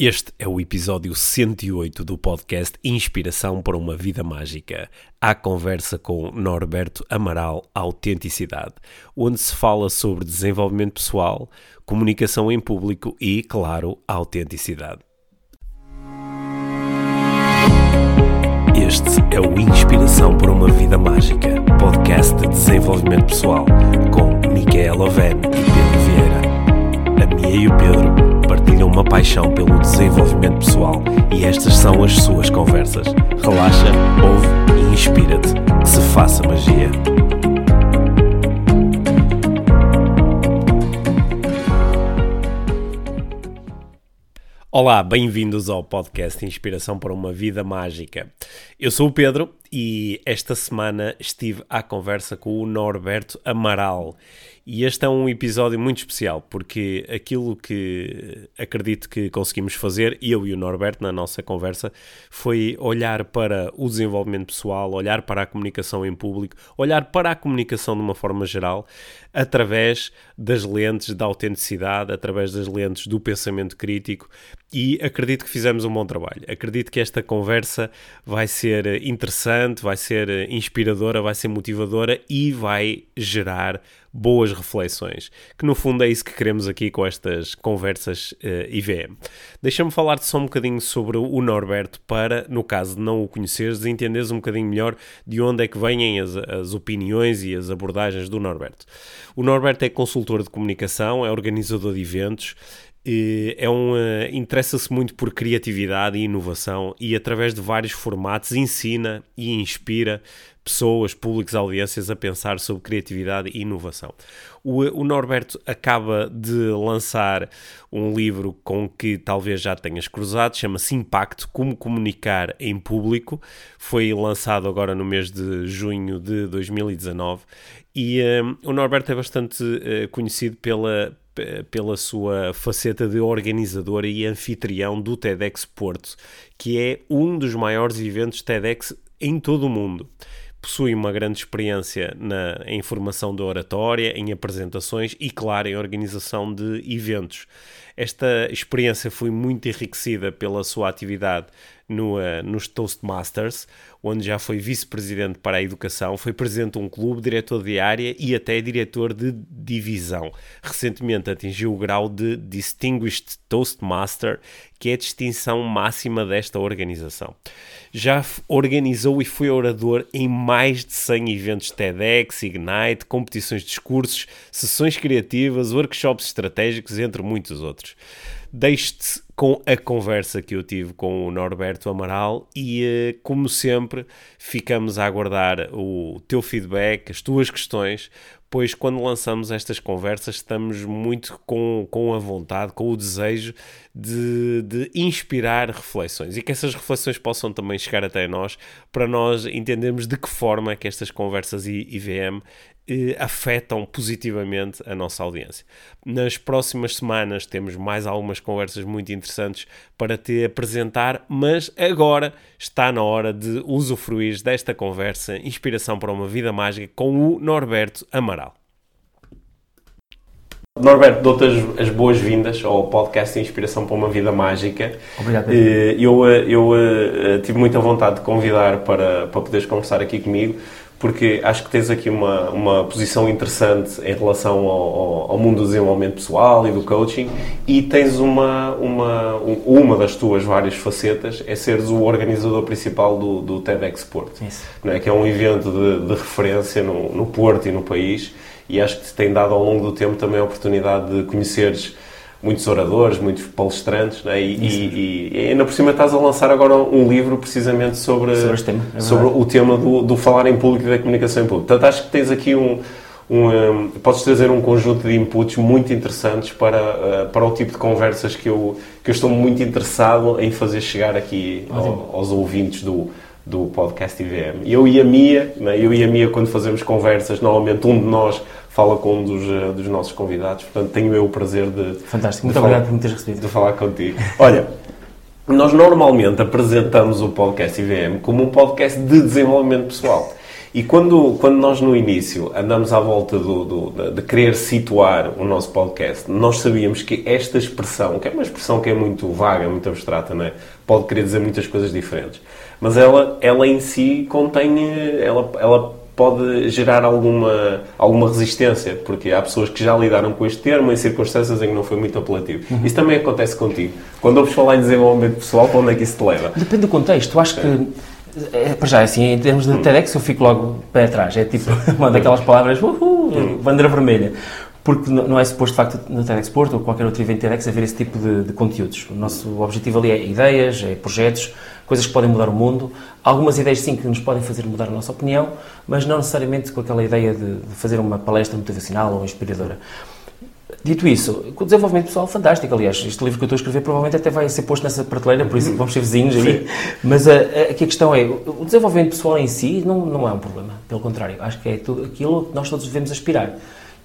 Este é o episódio 108 do podcast Inspiração para uma Vida Mágica. A conversa com Norberto Amaral Autenticidade, onde se fala sobre desenvolvimento pessoal, comunicação em público e, claro, autenticidade. Este é o Inspiração para uma Vida Mágica, podcast de desenvolvimento pessoal, com Micaela Oven e Pedro Vieira. A Mia e o Pedro partilham uma paixão pelo desenvolvimento pessoal e estas são as suas conversas. Relaxa, ouve e inspira-te. Que se faça magia. Olá, bem-vindos ao podcast Inspiração para uma Vida Mágica. Eu sou o Pedro e esta semana estive à conversa com o Norberto Amaral. E este é um episódio muito especial, porque aquilo que acredito que conseguimos fazer, eu e o Norberto, na nossa conversa, foi olhar para o desenvolvimento pessoal, olhar para a comunicação em público, olhar para a comunicação de uma forma geral, através das lentes da autenticidade, através das lentes do pensamento crítico, e acredito que fizemos um bom trabalho. Acredito que esta conversa vai ser interessante, vai ser inspiradora, vai ser motivadora e vai gerar boas reflexões, que no fundo é isso que queremos aqui com estas conversas uh, eh, IVM. Deixa-me falar-te só um bocadinho sobre o Norberto para, no caso de não o conheceres, entenderes um bocadinho melhor de onde é que vêm as, as opiniões e as abordagens do Norberto. O Norberto é consultor de comunicação, é organizador de eventos, é um, uh, interessa-se muito por criatividade e inovação e através de vários formatos ensina e inspira pessoas, públicos, audiências a pensar sobre criatividade e inovação. O, o, Norberto acaba de lançar um livro com que talvez já tenhas cruzado, chama-se Impacto: Como Comunicar em Público. Foi lançado agora no mês de junho de 2019 e um, o Norberto é bastante uh, conhecido pela pela sua faceta de organizador e anfitrião do TEDx Porto, que é um dos maiores eventos TEDx em todo o mundo possui uma grande experiência na, em formação de oratória, em apresentações e, claro, em organização de eventos. Esta experiência foi muito enriquecida pela sua atividade no, uh, nos Toastmasters, onde já foi vice-presidente para a educação, foi presidente de um clube, diretor de área e até diretor de divisão. Recentemente atingiu o grau de Distinguished Toastmaster, que é a distinção máxima desta organização. Já organizou e foi orador em mais de 100 eventos TEDx, Ignite, competições de discursos, sessões criativas, workshops estratégicos, entre muitos outros. Deixe-te com a conversa que eu tive com o Norberto Amaral e, eh, como sempre, ficamos a aguardar o teu feedback, as tuas questões, pois quando lançamos estas conversas estamos muito com, com a vontade, com o desejo de, de inspirar reflexões e que essas reflexões possam também chegar até nós para nós entendermos de que forma é que estas conversas IVM eh, afetam positivamente a nossa audiência. Nas próximas semanas temos mais algumas conversas muito interessantes para te apresentar, mas agora está na hora de usufruir desta conversa Inspiração para uma Vida Mágica com o Norberto Amaral. Norberto, dou-te as, as boas-vindas ao podcast Inspiração para uma Vida Mágica. Obrigado. Eh, eu, eh, eu, eu tive muita vontade de convidar para, para poderes conversar aqui comigo, porque acho que tens aqui uma, uma posição interessante em relação ao, ao, mundo do desenvolvimento pessoal e do coaching e tens uma, uma, uma das tuas várias facetas é seres o organizador principal do, do TEDx Porto, Isso. Não é? que é um evento de, de referência no, no Porto e no país e acho que te tem dado ao longo do tempo também a oportunidade de conheceres muitos oradores, muitos palestrantes, né? e, e, e, ainda por cima estás a lançar agora um livro precisamente sobre, sobre, tema, é sobre o tema do, do, falar em público e da comunicação em público. Portanto, acho que tens aqui um, um, um, podes trazer um conjunto de inputs muito interessantes para, uh, para o tipo de conversas que eu, que eu estou muito interessado em fazer chegar aqui ao, aos ouvintes do, do podcast IVM. Eu e a Mia, né? eu e a Mia quando fazemos conversas, normalmente um de nós fala com um dos, eh, dos nossos convidados. Portanto, tenho eu o prazer de. Fantástico, muito de obrigado por me teres recebido. De falar contigo. Olha, nós normalmente apresentamos o podcast IVM como um podcast de desenvolvimento pessoal. E quando, quando nós no início andamos à volta do, do, de querer situar o nosso podcast, nós sabíamos que esta expressão, que é uma expressão que é muito vaga, muito abstrata, não é? pode querer dizer muitas coisas diferentes, mas ela, ela em si contém, ela, ela pode gerar alguma, alguma resistência, porque há pessoas que já lidaram com este termo em circunstâncias em que não foi muito apelativo. Uhum. Isso também acontece contigo. Quando ouves falar em desenvolvimento pessoal, para onde é que isso te leva? Depende do contexto. Acho que é, para já, assim, em termos de hum. TEDx, eu fico logo pé atrás. É tipo uma daquelas palavras, uhul, hum. bandeira vermelha. Porque não é suposto, de facto, no TEDx Porto ou qualquer outro evento TEDx haver esse tipo de, de, conteúdos. O nosso objetivo ali é ideias, é projetos, coisas que podem mudar o mundo. Algumas ideias, sim, que nos podem fazer mudar a nossa opinião, mas não necessariamente com aquela ideia de, de fazer uma palestra motivacional ou inspiradora. Dito isso, o desenvolvimento pessoal fantástico. Aliás, este livro que eu estou a escrever provavelmente até vai ser posto nessa prateleira, por isso vamos ser vizinhos aí. Mas a, a, aqui a questão é: o desenvolvimento pessoal em si não, não é um problema. Pelo contrário, acho que é tudo aquilo que nós todos devemos aspirar.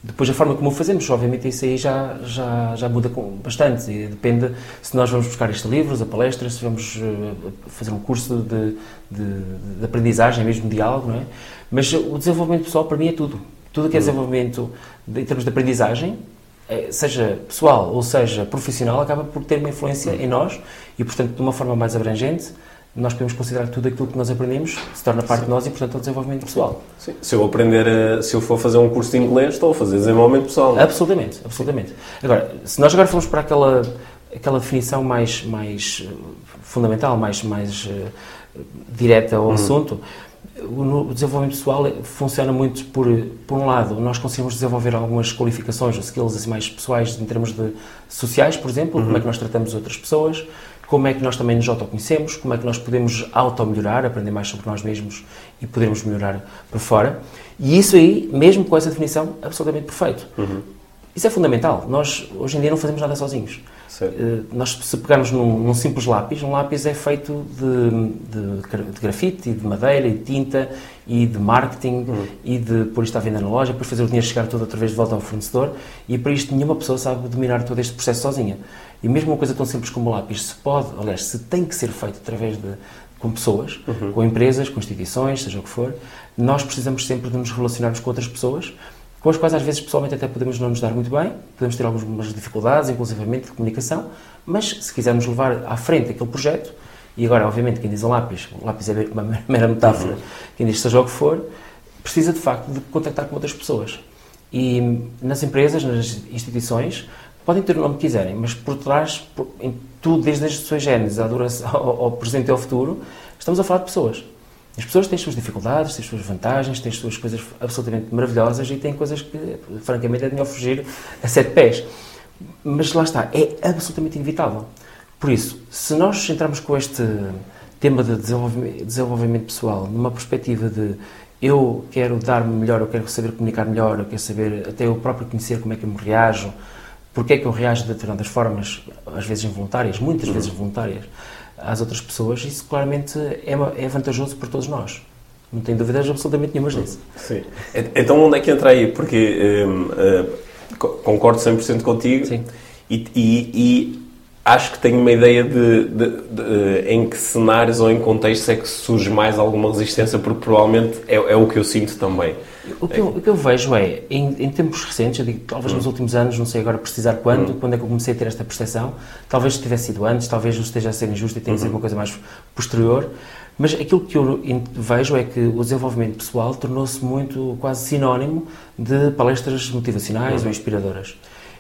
Depois, a forma como o fazemos, obviamente, isso aí já, já, já muda bastante. E depende se nós vamos buscar estes livros, a palestra, se vamos uh, fazer um curso de, de, de, aprendizagem, mesmo de diálogo, não é? Mas o desenvolvimento pessoal, para mim, é tudo. Tudo que é hum. desenvolvimento de, em termos de aprendizagem, é, seja pessoal ou seja profissional, acaba por ter uma influência hum. em nós e, portanto, de uma forma mais abrangente, nós podemos considerar tudo aquilo que nós aprendemos se torna parte Sim. de nós e, portanto, é o desenvolvimento pessoal. Sim. Se eu aprender, se eu for fazer um curso de inglês, estou a fazer desenvolvimento pessoal. Absolutamente, absolutamente. Agora, se nós agora formos para aquela, aquela definição mais, mais eh, fundamental, mais, mais uh, direta ao uhum. assunto, o desenvolvimento pessoal funciona muito por, por um lado, nós conseguimos desenvolver algumas qualificações ou skills assim, mais pessoais em termos de sociais, por exemplo, uhum. como é que nós tratamos outras pessoas, como é que nós também nos autoconhecemos, como é que nós podemos auto-melhorar, aprender mais sobre nós mesmos e podermos melhorar para fora. E isso aí, mesmo com essa definição, absolutamente perfeito. Uhum. Isso é fundamental. Nós, hoje em dia, não fazemos nada sozinhos. Uh, nós, se pegarmos num, num, simples lápis, um lápis é feito de, de, de, grafite, de madeira, de tinta, e de marketing, uhum. e de pôr isto à venda na loja, depois fazer o dinheiro chegar todo outra vez de volta ao fornecedor, e para isto nenhuma pessoa sabe dominar todo este processo sozinha. E mesmo uma coisa tão simples como o lápis, se pode, aliás, se tem que ser feito através de com pessoas, uhum. com empresas, com instituições, seja o que for, nós precisamos sempre de nos relacionarmos com outras pessoas, com as quais às vezes pessoalmente até podemos não nos dar muito bem, podemos ter algumas dificuldades, inclusivamente de comunicação, mas se quisermos levar à frente aquele projeto, e agora, obviamente, quem diz lápis, o lápis é uma mera metáfora, uhum. quem diz seja o que for, precisa de facto de contactar com outras pessoas. E nas empresas, nas instituições, podem ter o nome que quiserem, mas por trás, por, em tudo, desde as suas genes ao, ao presente e ao futuro, estamos a falar de pessoas. As pessoas têm as suas dificuldades, têm as suas vantagens, têm as suas coisas absolutamente maravilhosas e têm coisas que, francamente, é de melhor fugir a sete pés. Mas lá está, é absolutamente inevitável. Por isso, se nós entrarmos com este tema de desenvolvimento, desenvolvimento pessoal numa perspectiva de eu quero dar-me melhor, eu quero saber comunicar melhor, eu quero saber até eu próprio conhecer como é que eu me reajo, porque é que eu reajo de determinadas formas, às vezes involuntárias, muitas vezes voluntárias, às outras pessoas, isso claramente é, é vantajoso para todos nós. Não tenho dúvidas absolutamente nenhumas disso. Sim. Então onde é que entra aí? Porque hum, uh, concordo 100% contigo Sim. E, e, e, acho que tenho uma ideia de, de, de, de, em que cenários ou em contextos é que surge mais alguma resistência, porque provavelmente é, é o que eu sinto também. O que, eu, o que eu vejo é, em, em, tempos recentes, eu digo talvez nos hum. últimos anos, não sei agora precisar quando, hum. quando é que eu comecei a ter esta percepção, talvez tivesse sido antes, talvez não esteja a ser injusto e tenha sido uhum. uma coisa mais posterior, mas aquilo que eu vejo é que o desenvolvimento pessoal tornou-se muito, quase sinónimo de palestras motivacionais uhum. ou inspiradoras.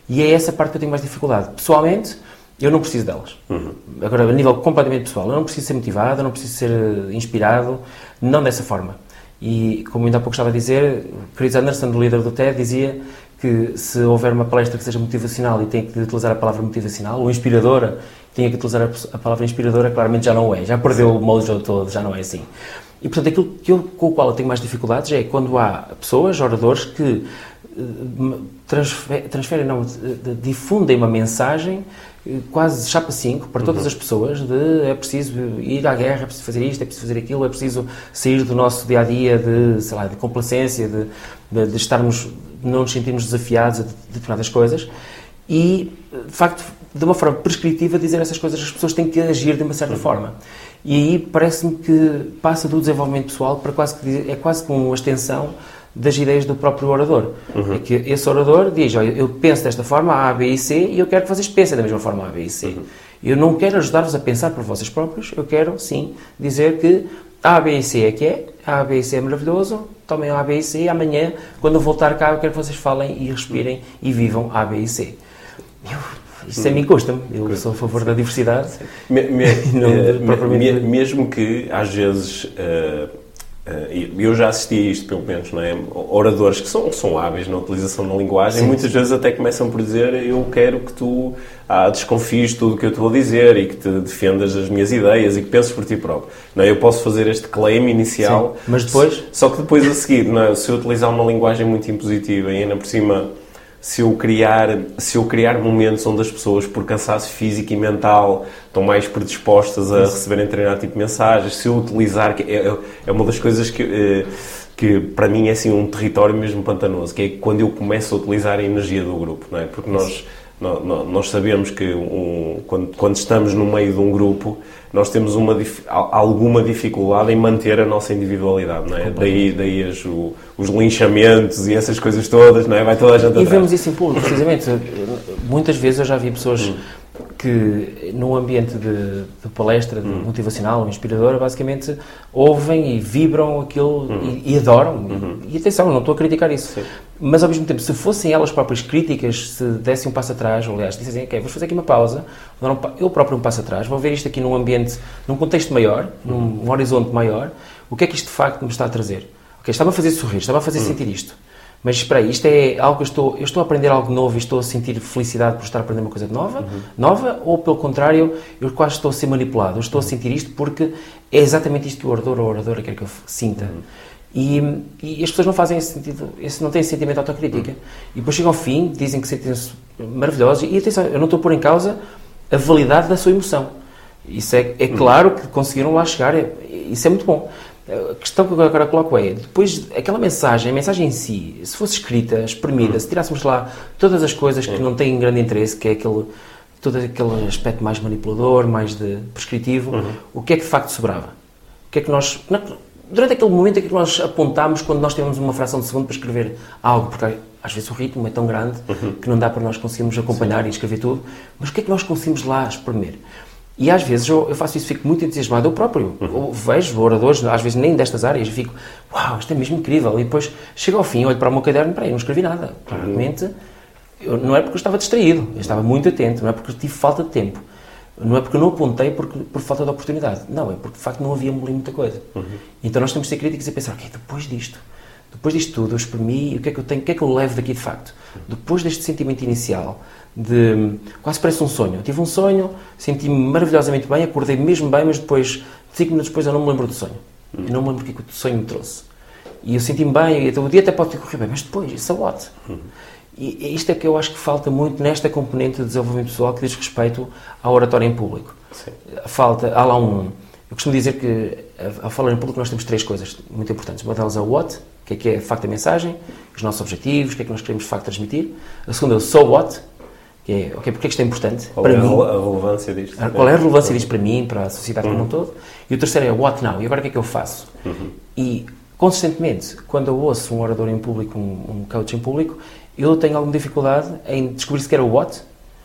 E é essa parte que eu tenho mais dificuldade. Pessoalmente, eu não preciso delas. Uhum. Agora, a nível completamente pessoal, eu não preciso ser motivado, eu não preciso ser eh, inspirado, não dessa forma. E, como ainda há pouco estava a dizer, Chris Anderson, o líder do TED, dizia que se houver uma palestra que seja motivacional e tem que utilizar a palavra motivacional, ou inspiradora, tem que utilizar a palavra inspiradora, claramente já não é, já perdeu o mojo todo, já não é assim. E, portanto, aquilo que eu, com o qual eu tenho mais dificuldades é quando há pessoas, oradores, que eh, transferem, não, difundem uma mensagem quase chapa 5 para todas uhum. as pessoas de é preciso ir à guerra, é preciso fazer isto, é preciso fazer aquilo, é preciso sair do nosso dia a dia de, sei lá, de complacência, de, de, de estarmos, não nos sentirmos desafiados a determinadas coisas e, de facto, de uma forma prescritiva, dizer essas coisas, as pessoas têm que agir de uma certa forma. E aí parece-me que passa do desenvolvimento pessoal para quase que, é quase como uma extensão das ideias do próprio orador. Uhum. É que esse orador diz, olha, eu penso desta forma, A, B e C, e eu quero que vocês pensem da mesma forma A, B e C. Uhum. Eu não quero ajudar-vos a pensar por vocês próprios, eu quero, sim, dizer que A, B e C é que é, A, B e C é maravilhoso, tomem A, B e C, e amanhã, quando eu voltar cá, eu quero que vocês falem e respirem e vivam A, B e C. Eu, isso a mim custa-me. Eu sou a favor da diversidade. Me, me, não, me, mesmo que, às vezes, Uh, eu já assisti a isto, pelo menos, não é? Oradores que são, são hábeis na utilização da linguagem, sim, muitas sim. vezes até começam por dizer: Eu quero que tu ah, desconfies tudo o que eu te vou dizer e que te defendas as minhas ideias e que penses por ti próprio. Não é? Eu posso fazer este claim inicial, sim, mas depois. Só que depois a seguir, não é? se eu utilizar uma linguagem muito impositiva e ainda por cima se eu criar se eu criar momentos onde as pessoas por cansaço físico e mental estão mais predispostas a receberem determinado tipo de mensagens se eu utilizar é, é uma das coisas que eh, que para mim é assim um território mesmo pantanoso que é quando eu começo a utilizar a energia do grupo não é? Porque nós nós sabemos que um, quando, quando, estamos no meio de um grupo, nós temos uma, alguma dificuldade em manter a nossa individualidade, não é? Daí, daí as, o, os linchamentos e essas coisas todas, não é? Vai toda a gente E atrás. vemos isso em público, precisamente. Muitas vezes eu já vi pessoas hum que num ambiente de, de palestra de hum. motivacional, inspiradora, basicamente ouvem e vibram aquilo hum. e, e, adoram. Uhum. E atenção, não estou a criticar isso. Sim. Mas ao mesmo tempo, se fossem elas próprias críticas, se dessem um passo atrás, ou aliás, dissessem, ok, vou fazer aqui uma pausa, vou dar um, eu próprio um passo atrás, vou ver isto aqui num ambiente, num contexto maior, num um horizonte maior, o que é que isto de facto me está a trazer? Ok, estava a fazer sorrir, estava a fazer hum. sentir isto mas espera aí, isto é algo que eu estou, eu estou a aprender algo novo e estou a sentir felicidade por estar a aprender uma coisa nova, uhum. nova, ou pelo contrário, eu quase estou a ser manipulado, eu estou a sentir isto porque é exatamente isto que o orador ou a oradora quer que eu sinta. Uhum. E, e, as pessoas não fazem esse sentido, esse, não têm esse sentimento de autocrítica. Uhum. E depois chegam ao fim, dizem que sentem-se maravilhosos, e atenção, eu não estou a pôr em causa a validade da sua emoção. Isso é, é claro que conseguiram lá chegar, é, isso é muito bom. A questão que eu agora coloco é, depois, aquela mensagem, a mensagem em si, se fosse escrita, exprimida, se tirássemos lá todas as coisas que não têm grande interesse, que é aquele, todo aquele aspecto mais manipulador, mais de prescritivo, uhum. o que é que de facto sobrava? O que é que nós... Durante aquele momento, o que é que nós apontámos quando nós temos uma fração de segundo para escrever algo? Porque às vezes o ritmo é tão grande uhum. que não dá para nós conseguirmos acompanhar Sim. e escrever tudo. Mas o que é que nós conseguimos lá exprimir? E às vezes eu, eu, faço isso, fico muito entusiasmado. Eu próprio uhum. eu vejo oradores, às vezes nem destas áreas, e fico, uau, isto é mesmo incrível. E depois chego ao fim, olho para o meu caderno, para aí, não escrevi nada. Claramente, eu, não é porque eu estava distraído, eu estava muito atento, não é porque eu tive falta de tempo. Não é porque eu não apontei porque, por falta de oportunidade. Não, é porque de facto não havia muita coisa. Uhum. Então nós temos de ser críticos e pensar, ok, depois disto, depois disto tudo, eu exprimi, o que é que eu tenho, o que é que eu levo daqui de facto? Depois deste sentimento inicial, de quase parece um sonho. Eu tive um sonho, senti-me maravilhosamente bem, acordei mesmo bem, mas depois, cinco minutos depois, eu não me lembro do sonho. Eu não me lembro o que, é que o sonho me trouxe. E eu senti-me bem, e o dia até pode ter corrido bem, mas depois, isso é what? E isto é que eu acho que falta muito nesta componente de desenvolvimento pessoal que diz respeito ao oratório em público. Sim. Falta, há lá um. Eu costumo dizer que ao falar em público nós temos três coisas muito importantes. Uma delas é o what, que é que é de facto a mensagem, os nossos objetivos, o que é que nós queremos de facto transmitir. A segunda é o so what, que é, ok, porque é que isto é importante qual para é mim? a relevância disto? Qual é a relevância disto para mim, para a sociedade uhum. como um todo? E o terceiro é what now, e agora o que é que eu faço? Uhum. E, consistentemente, quando eu ouço um orador em público, um, um coach em público, eu tenho alguma dificuldade em descobrir sequer o what,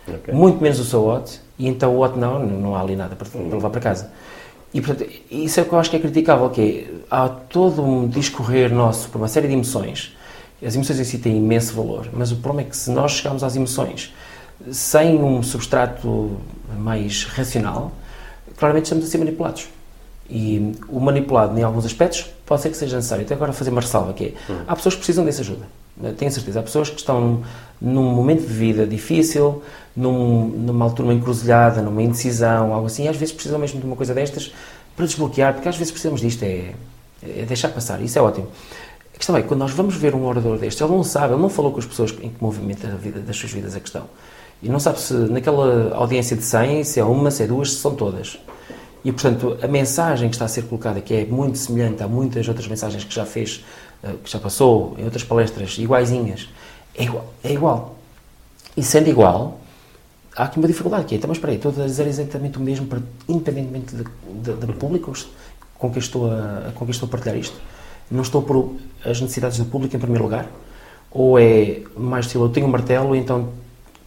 okay. muito menos o so what, e então o what now, não há ali nada para, para levar para casa. E, portanto, isso é o que eu acho que é criticável, que é, há todo um discorrer nosso por uma série de emoções, as emoções em si têm imenso valor, mas o problema é que se nós chegarmos às emoções sem um substrato mais racional, claramente estamos a ser manipulados. E o manipulado, em alguns aspectos, pode ser que seja necessário. Até agora fazer uma ressalva, que é, hum. há pessoas que precisam dessa ajuda. Tenho certeza. Há pessoas que estão num momento de vida difícil, num, numa altura, encruzilhada, numa indecisão, algo assim, e às vezes precisam mesmo de uma coisa destas para desbloquear, porque às vezes precisamos disto, é, é deixar passar. Isso é ótimo. A questão é, quando nós vamos ver um orador destes, ele não sabe, ele não falou com as pessoas em que movimenta a vida das suas vidas a questão. E não sabe se naquela audiência de 100, se é uma, se é duas, se são todas. E, portanto, a mensagem que está a ser colocada, que é muito semelhante a muitas outras mensagens que já fez, eh, que já passou em outras palestras, iguaizinhas, é igual. É igual. E sendo igual, há aqui uma dificuldade, que é, então, mas espera aí, estou a dizer exatamente o mesmo, independentemente de, de, de público com quem, estou a, com quem estou a partilhar isto. Não estou por as necessidades do público em primeiro lugar, ou é mais estilo, eu tenho um martelo, então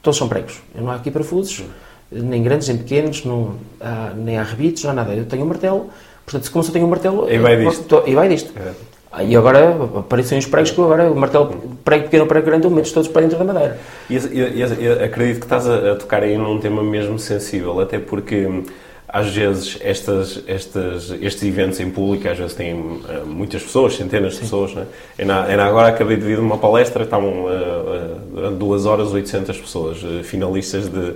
todos são pregos. Eu não há aqui parafusos, nem grandes nem pequenos, não há, nem há rebites, não há nada. Eu tenho um martelo, portanto, como se eu tenho um martelo... E vai disto. Posso, e vai disto. É. E agora aparecem os pregos que agora, o martelo prego pequeno, prego grande, eu meto todos para dentro da madeira. E, acredito que estás a, a, tocar aí num tema mesmo sensível, até porque às vezes estas, estas, estes eventos em público às vezes têm uh, muitas pessoas, centenas de Sim. pessoas. Né? Ainda, agora acabei de vir de uma palestra, estavam uh, uh, duas horas 800 pessoas, finalistas de,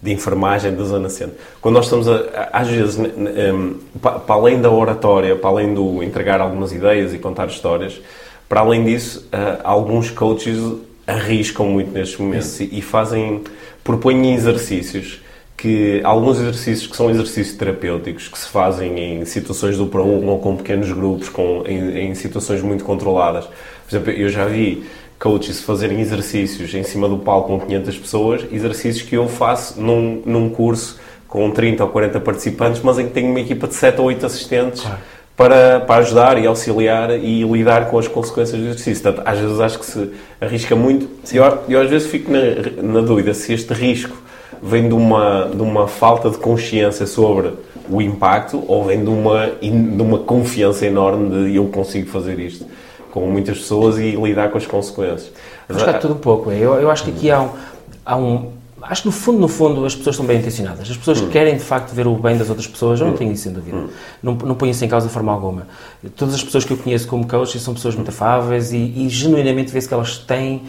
de enfermagem da Zona Centro. Quando nós estamos, a, às vezes, um, para além da oratória, para além do entregar algumas ideias e contar histórias, para além disso, alguns coaches arriscam muito nestes momentos e, e fazem, propõem exercícios que alguns exercícios que são exercícios terapêuticos que se fazem em situações do para um ou com pequenos grupos, com, em, em, situações muito controladas. Por exemplo, eu já vi coaches fazerem exercícios em cima do palco com 500 pessoas, exercícios que eu faço num, num curso com 30 ou 40 participantes, mas em que tenho uma equipa de 7 ou 8 assistentes. Claro. Para, para ajudar e auxiliar e lidar com as consequências do exercício. Portanto, às vezes acho que se arrisca muito. e Eu, eu às vezes fico na, na dúvida se este risco vem de uma, de uma falta de consciência sobre o impacto ou vem de uma, de uma confiança enorme de eu consigo fazer isto com muitas pessoas e lidar com as consequências. Acho que tudo um pouco. É. Eu, eu acho que aqui há um, há um. Acho que no fundo, no fundo, as pessoas estão bem intencionadas. As pessoas hum. querem de facto ver o bem das outras pessoas. Eu não hum. tenho isso sem dúvida. Hum. Não, não ponho isso em causa de forma alguma. Todas as pessoas que eu conheço como coach são pessoas muito afáveis e, e genuinamente vê-se que elas têm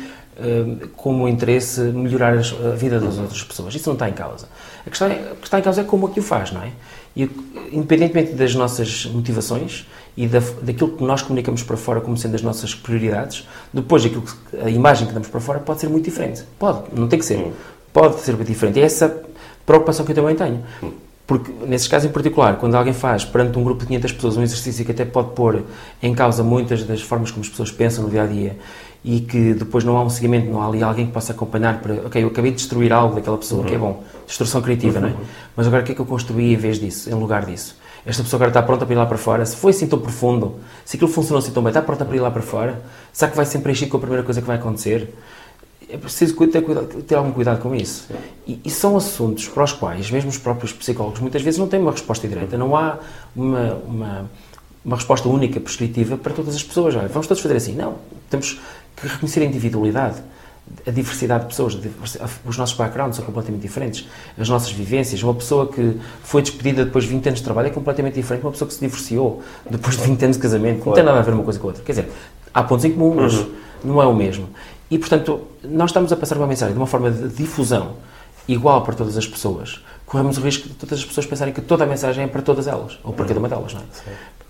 como interesse melhorar a vida das outras pessoas. Isso não está em causa. A questão, é, que está em causa é como é que o faz, não é? E, independentemente das nossas motivações e da, daquilo que nós comunicamos para fora como sendo as nossas prioridades, depois aquilo que, a imagem que damos para fora pode ser muito diferente. Pode, não tem que ser. Pode ser muito diferente. É essa preocupação que eu também tenho. Porque, nesses casos em particular, quando alguém faz perante um grupo de 500 pessoas um exercício que até pode pôr em causa muitas das formas como as pessoas pensam no dia a dia e que depois não há um seguimento, não há ali alguém que possa acompanhar para, ok, eu acabei de destruir algo daquela pessoa, uhum. que é bom, destruição criativa, uhum. não é? Mas agora o que é que eu construí em vez disso, em lugar disso? Esta pessoa agora está pronta para ir lá para fora, se foi assim tão profundo, se aquilo funcionou assim tão bem, está pronta para ir lá para fora? Será que vai sempre encher com a primeira coisa que vai acontecer? É preciso ter, ter algum cuidado com isso. E, e, são assuntos para os quais, mesmo os próprios psicólogos, muitas vezes não têm uma resposta direta. Não há uma, uma, uma resposta única, prescritiva para todas as pessoas. Olha, vamos todos fazer assim. Não. Temos que reconhecer a individualidade, a diversidade de pessoas, os nossos backgrounds são completamente diferentes, as nossas vivências. Uma pessoa que foi despedida depois de 20 anos de trabalho é completamente diferente de uma pessoa que se divorciou depois de 20 anos de casamento. Claro. Não tem nada a ver uma coisa com a outra. Quer dizer, há pontos em comum, mas uhum. não é o mesmo. E, portanto, nós estamos a passar uma mensagem de uma forma de difusão igual para todas as pessoas, corremos o risco de todas as pessoas pensarem que toda a mensagem é para todas elas, ou para cada uma delas, não é?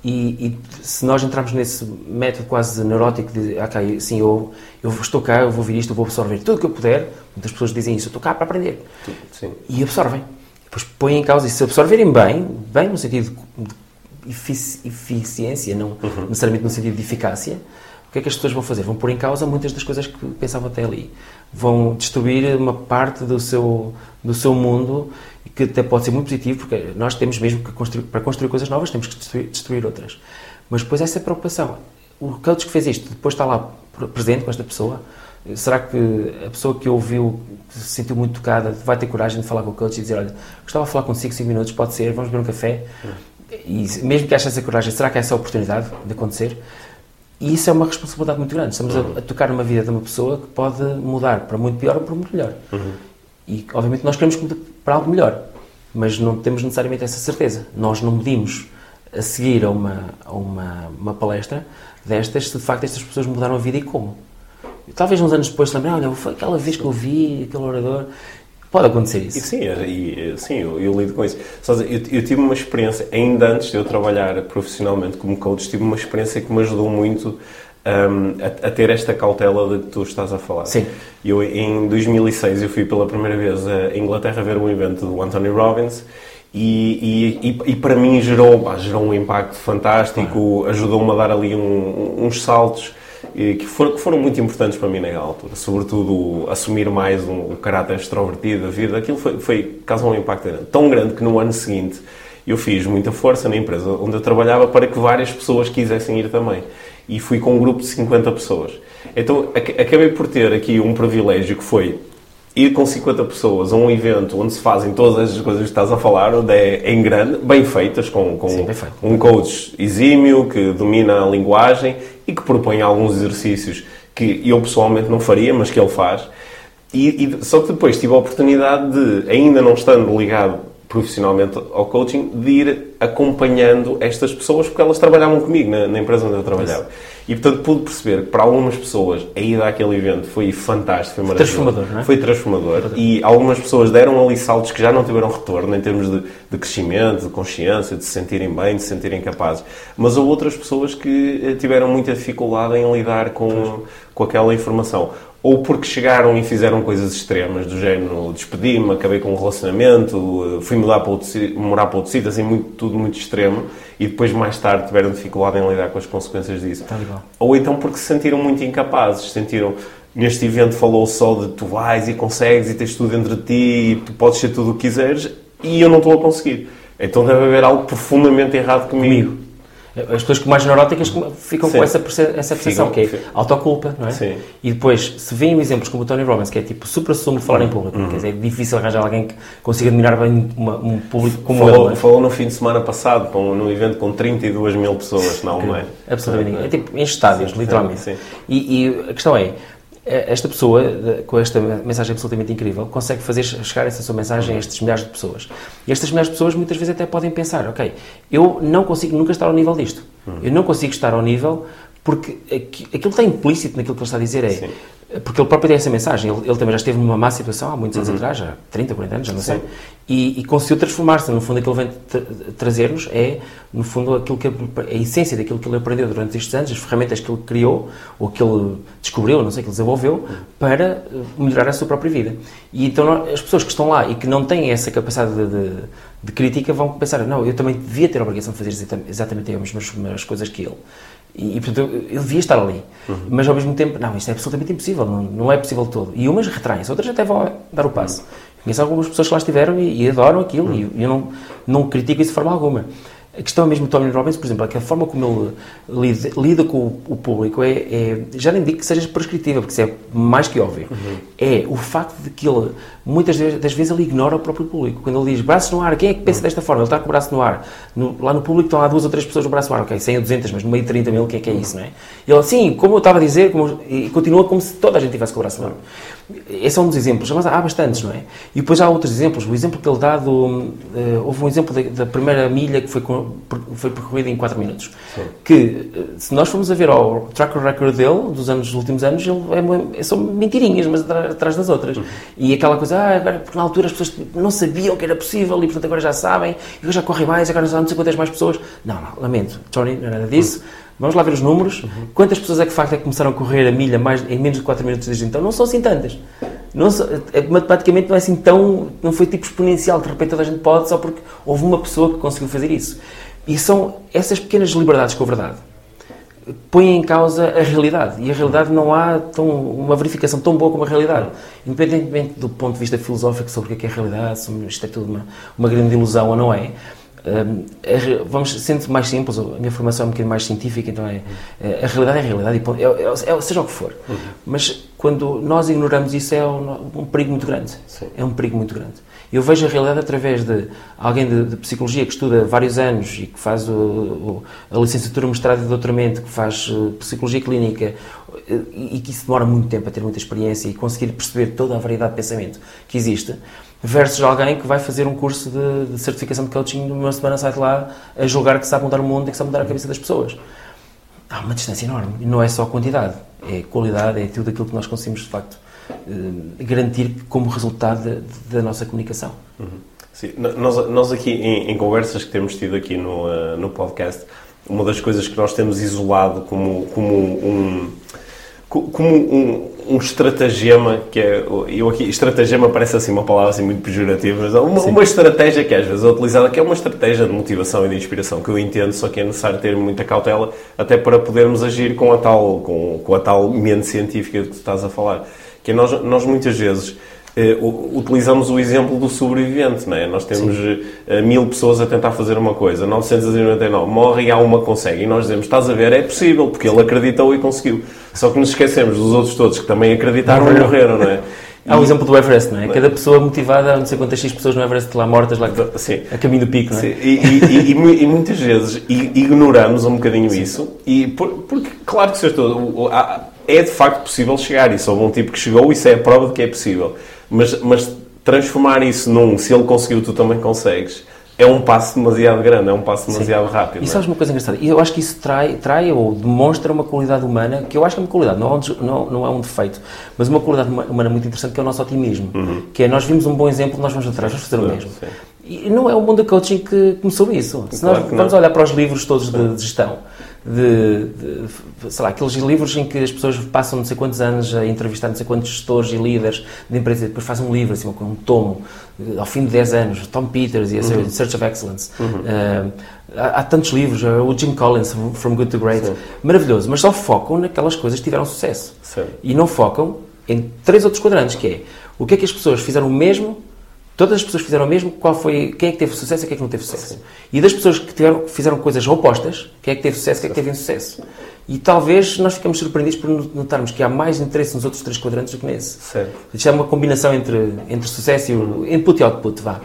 E, e, se nós entrarmos nesse método quase neurótico de, ok, sim, eu, eu estou cá, eu vou ouvir isto, eu vou absorver tudo o que eu puder, muitas pessoas dizem isso, eu estou cá para aprender. Sim. E absorvem. Depois põem em causa, e se absorverem bem, bem no sentido de eficiência, não uhum. necessariamente no sentido de eficácia, o que é que as pessoas vão fazer? Vão pôr em causa muitas das coisas que pensavam até ali. Vão destruir uma parte do seu, do seu mundo que até pode ser muito positivo, porque nós temos mesmo que construir, para construir coisas novas, temos que destruir, destruir outras. Mas depois essa preocupação. O coach que fez isto, depois está lá presente com esta pessoa, será que a pessoa que ouviu, que se sentiu muito tocada, vai ter coragem de falar com o coach e dizer, olha, gostava de falar consigo 5 minutos, pode ser, vamos beber um café? E mesmo que ache essa coragem, será que há essa oportunidade de acontecer? E isso é uma responsabilidade muito grande. Estamos a, a tocar numa vida de uma pessoa que pode mudar para muito pior ou para muito melhor. Uhum. E, obviamente, nós queremos para algo melhor, mas não temos necessariamente essa certeza. Nós não medimos a seguir a uma, a uma, uma palestra destas se de facto estas pessoas mudaram a vida e como. Talvez uns anos depois lembrem, olha, foi aquela vez que eu vi aquele orador. Pode acontecer isso. E, sim, e, sim eu, eu, lido com isso. Eu, eu, tive uma experiência, ainda antes de eu trabalhar profissionalmente como coach, tive uma experiência que me ajudou muito um, a, a, ter esta cautela de que tu estás a falar. Sim. Eu, em 2006, eu fui pela primeira vez a Inglaterra ver um evento do Anthony Robbins e, e, e, e para mim gerou, gerou um impacto fantástico, ajudou-me a dar ali um, uns saltos que foram, que foram muito importantes para mim naquela altura. Sobretudo assumir mais um, o caráter extrovertido da vida. Aquilo foi, foi causou um impacto grande. Tão grande que no ano seguinte eu fiz muita força na empresa onde eu trabalhava para que várias pessoas quisessem ir também. E fui com um grupo de 50 pessoas. Então acabei por ter aqui um privilégio que foi ir com 50 pessoas a um evento onde se fazem todas as coisas que estás a falar, onde é em grande, bem feitas, com, com Sim, um coach exímio que domina a linguagem e que propõe alguns exercícios que eu pessoalmente não faria, mas que ele faz. E, e, só que depois tive a oportunidade de, ainda não estando ligado profissionalmente ao coaching, de ir acompanhando estas pessoas, porque elas trabalhavam comigo na, na empresa onde eu trabalhava. E portanto pude perceber que para algumas pessoas a ida àquele evento foi fantástico, foi maravilhoso. Transformador, é? Foi transformador. E algumas pessoas deram ali saltos que já não tiveram retorno em termos de, de crescimento, de consciência, de se sentirem bem, de se sentirem capazes. Mas houve outras pessoas que eh, tiveram muita dificuldade em lidar com, com aquela informação ou porque chegaram e fizeram coisas extremas, do género despedi-me, acabei com um relacionamento, fui mudar para outro, morar para outro sítio, assim, muito, tudo muito extremo, e depois mais tarde tiveram dificuldade em lidar com as consequências disso. Tá ou então porque se sentiram muito incapazes, sentiram neste evento falou só de tu vais e consegues e tens tudo dentro de ti e tu podes ser tudo o que quiseres e eu não estou a conseguir. Então deve haver algo profundamente errado comigo. comigo. As pessoas mais neuróticas ficam Sim. com essa, essa percepção, que é sim. autoculpa, não é? Sim. E depois, se veem exemplos como o Tony Robbins, que é tipo supra-sumo de falar em público, uhum. quer dizer, é difícil arranjar alguém que consiga dominar bem uma, um público como falou, ele. É? Falou no fim de semana passado, um, num evento com 32 mil pessoas na Alemanha. Absolutamente. É, é, tipo em estádios, literalmente. E, e a questão é, é, esta pessoa, com esta mensagem absolutamente incrível, consegue fazer chegar essa sua mensagem a estas milhares de pessoas. E estas milhares de pessoas muitas vezes até podem pensar, ok, eu não consigo nunca estar ao nível disto. Eu não consigo estar ao nível porque aquilo está implícito naquilo que ele está a dizer. É, Sim. Porque ele próprio tem essa mensagem. Ele, ele, também já esteve numa má situação há muitos anos uhum. atrás, já 30, 40 anos, já não Sim. sei. E, e conseguiu transformar-se. No fundo, aquilo que ele vem trazer-nos é, no fundo, aquilo que, a essência daquilo que ele aprendeu durante estes anos, as ferramentas que ele criou, ou que ele descobriu, não sei, que ele desenvolveu, para eh, melhorar a sua própria vida. E então, as pessoas que estão lá e que não têm essa capacidade de, de, de crítica vão pensar: não, eu também devia ter a obrigação de fazer exatamente as mesmas coisas que ele. E, e portanto, eu, devia estar ali. Uhum. Mas ao mesmo tempo, não, isto é absolutamente impossível, não, não é possível todo. E umas retraem-se, outras até vão dar o passo. Uhum. Conheço algumas pessoas que lá estiveram e, e adoram aquilo uhum. e eu não, não critico isso de forma alguma. A questão é mesmo do Tony Robbins, por exemplo, é que a forma como ele lida, lida com o, o público é, é, já nem digo que seja prescritiva, porque isso é mais que óbvio. Uhum. É o facto de que ele, muitas das vezes, ele ignora o próprio público. Quando ele diz braços no ar, quem é que pensa uhum. desta forma? Ele está com o braço no ar. No, lá no público estão lá duas ou três pessoas no braço no ar, ok, 100 ou 200, mas no meio de 30 mil, o que é que é isso, não é? E ele, assim, como eu estava a dizer, como, e continua como se toda a gente tivesse com o braço no ar. Esse é um dos exemplos, mas há bastantes, não é? E depois há outros exemplos. O exemplo que ele dá do. Uh, houve um exemplo da, da, primeira milha que foi, foi percorrida em 4 minutos. Sim. Que, eh, se nós formos a ver ao track record dele, dos, anos, dos últimos anos, ele é, são mentirinhas, mas atrás das outras. Uhum. E aquela coisa, ah, agora, porque na altura as pessoas não sabiam que era possível e, portanto, agora já sabem, e agora já correm mais, agora já não sei quantas mais pessoas. Não, não, lamento. Tony, não é nada disso. Uhum Vamos lá ver os números. Quantas pessoas é que de facto é que começaram a correr a milha mais, em menos de 4 minutos desde então? Não são assim tantas. Não são, é, matematicamente não é assim tão. Não foi tipo exponencial, de repente toda a gente pode só porque houve uma pessoa que conseguiu fazer isso. E são essas pequenas liberdades com a verdade põem em causa a realidade. E a realidade não há tão, uma verificação tão boa como a realidade. Independentemente do ponto de vista filosófico sobre o que é, que é a realidade, se isto é tudo uma, uma grande ilusão ou não é um, vamos sendo mais simples, a minha formação é um bocadinho mais científica, então é, é a realidade é a realidade, e é, é, seja o que for. Uhum. Mas quando nós ignoramos isso é um, um perigo muito grande. Sim. É um perigo muito grande. Eu vejo a realidade através de alguém de, de psicologia que estuda vários anos e que faz o, o, a licenciatura, mestrado e doutoramento, que faz uh, psicologia clínica e, e que isso demora muito tempo a ter muita experiência e conseguir perceber toda a variedade de pensamento que existe versus alguém que vai fazer um curso de, de certificação de coaching numa semana sai de lá a julgar que sabe mudar o mundo e que sabe mudar a cabeça das pessoas. Há uma distância enorme. E não é só quantidade, é qualidade, é tudo aquilo que nós conseguimos, de facto, eh, garantir como resultado da nossa comunicação. Uhum. Sim, nós, nós aqui, em, em, conversas que temos tido aqui no, uh, no podcast, uma das coisas que nós temos isolado como, como um como um, um estratagema, que é, eu aqui, estratagema parece assim uma palavra assim muito pejorativa, mas uma, uma, estratégia que às vezes é utilizada, que é uma estratégia de motivação e de inspiração, que eu entendo, só que é necessário ter muita cautela, até para podermos agir com a tal, com, com a tal mente científica que tu estás a falar. Que é nós, nós muitas vezes Uh, utilizamos o exemplo do sobrevivente, não é? Nós temos uh, mil pessoas a tentar fazer uma coisa, 999 morre e há uma consegue. E nós dizemos, estás a ver, é possível, porque ele acreditou e conseguiu. Só que nos esquecemos dos outros todos que também acreditaram e morreram, não é? Há o exemplo do Everest, não é? Cada pessoa motivada, não sei quantas X pessoas no Everest lá mortas, lá Sim. a caminho do pico, não é? E, e, e, e, muitas vezes ignoramos um bocadinho Sim. isso, e por, porque, claro que se estou, é de facto possível chegar, e sou um tipo que chegou, isso é a prova de que é possível. Mas, mas transformar isso num, se ele conseguiu, tu também consegues, é um passo demasiado grande, é um passo demasiado Sim. rápido. E sabes é? uma coisa engraçada? Eu acho que isso trai, trai ou demonstra uma qualidade humana, que eu acho que é uma qualidade, não é um, não, não é um defeito, mas uma qualidade humana muito interessante, que é o nosso otimismo. Uhum. Que é, nós vimos um bom exemplo, nós vamos atrás, vamos fazer o mesmo. Sim. E não é o mundo da coaching que começou isso. Se claro nós vamos olhar para os livros todos de, de gestão, de, de, sei lá, aqueles livros em que as pessoas passam não sei quantos anos a entrevistar não sei quantos gestores e líderes de empresas e depois fazem um livro, assim, um tomo, eh, ao fim de 10 anos, Tom Peters e a uhum. Search of Excellence. Uhum. Uh, há, há, tantos livros, uh, o Jim Collins, From Good to Great, Sim. maravilhoso, mas só focam naquelas coisas que tiveram sucesso. Sim. E não focam em três outros quadrantes, que é o que é que as pessoas fizeram o mesmo Todas as pessoas fizeram o mesmo, qual foi, quem é que teve sucesso e quem é que não teve sucesso. Sim. E das pessoas que tiveram, fizeram coisas opostas, quem é que teve sucesso e quem é que teve insucesso. E talvez nós ficamos surpreendidos por notarmos que há mais interesse nos outros três quadrantes do que nesse. Certo. Isto é uma combinação entre, entre sucesso e o input e output, vá.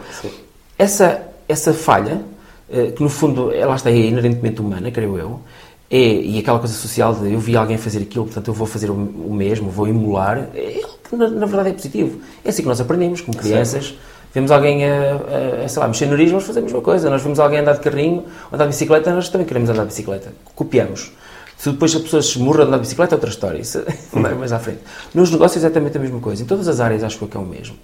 Essa, essa falha, eh, que no fundo, ela está aí inerentemente humana, creio eu, é, e aquela coisa social de eu vi alguém fazer aquilo, portanto eu vou fazer o, o mesmo, vou emular, é, na, na, verdade é positivo. É assim que nós aprendemos, como crianças. Sim vemos alguém a, a, sei lá, mexer no nariz, nós fazemos a mesma coisa. Nós vemos alguém andar de carrinho, andar de bicicleta, nós também queremos andar de bicicleta. Copiamos. Se depois a pessoa se esmurra de andar de bicicleta, é outra história. Isso vai mais à frente. Nos negócios é exatamente a mesma coisa. Em todas as áreas acho que é o mesmo.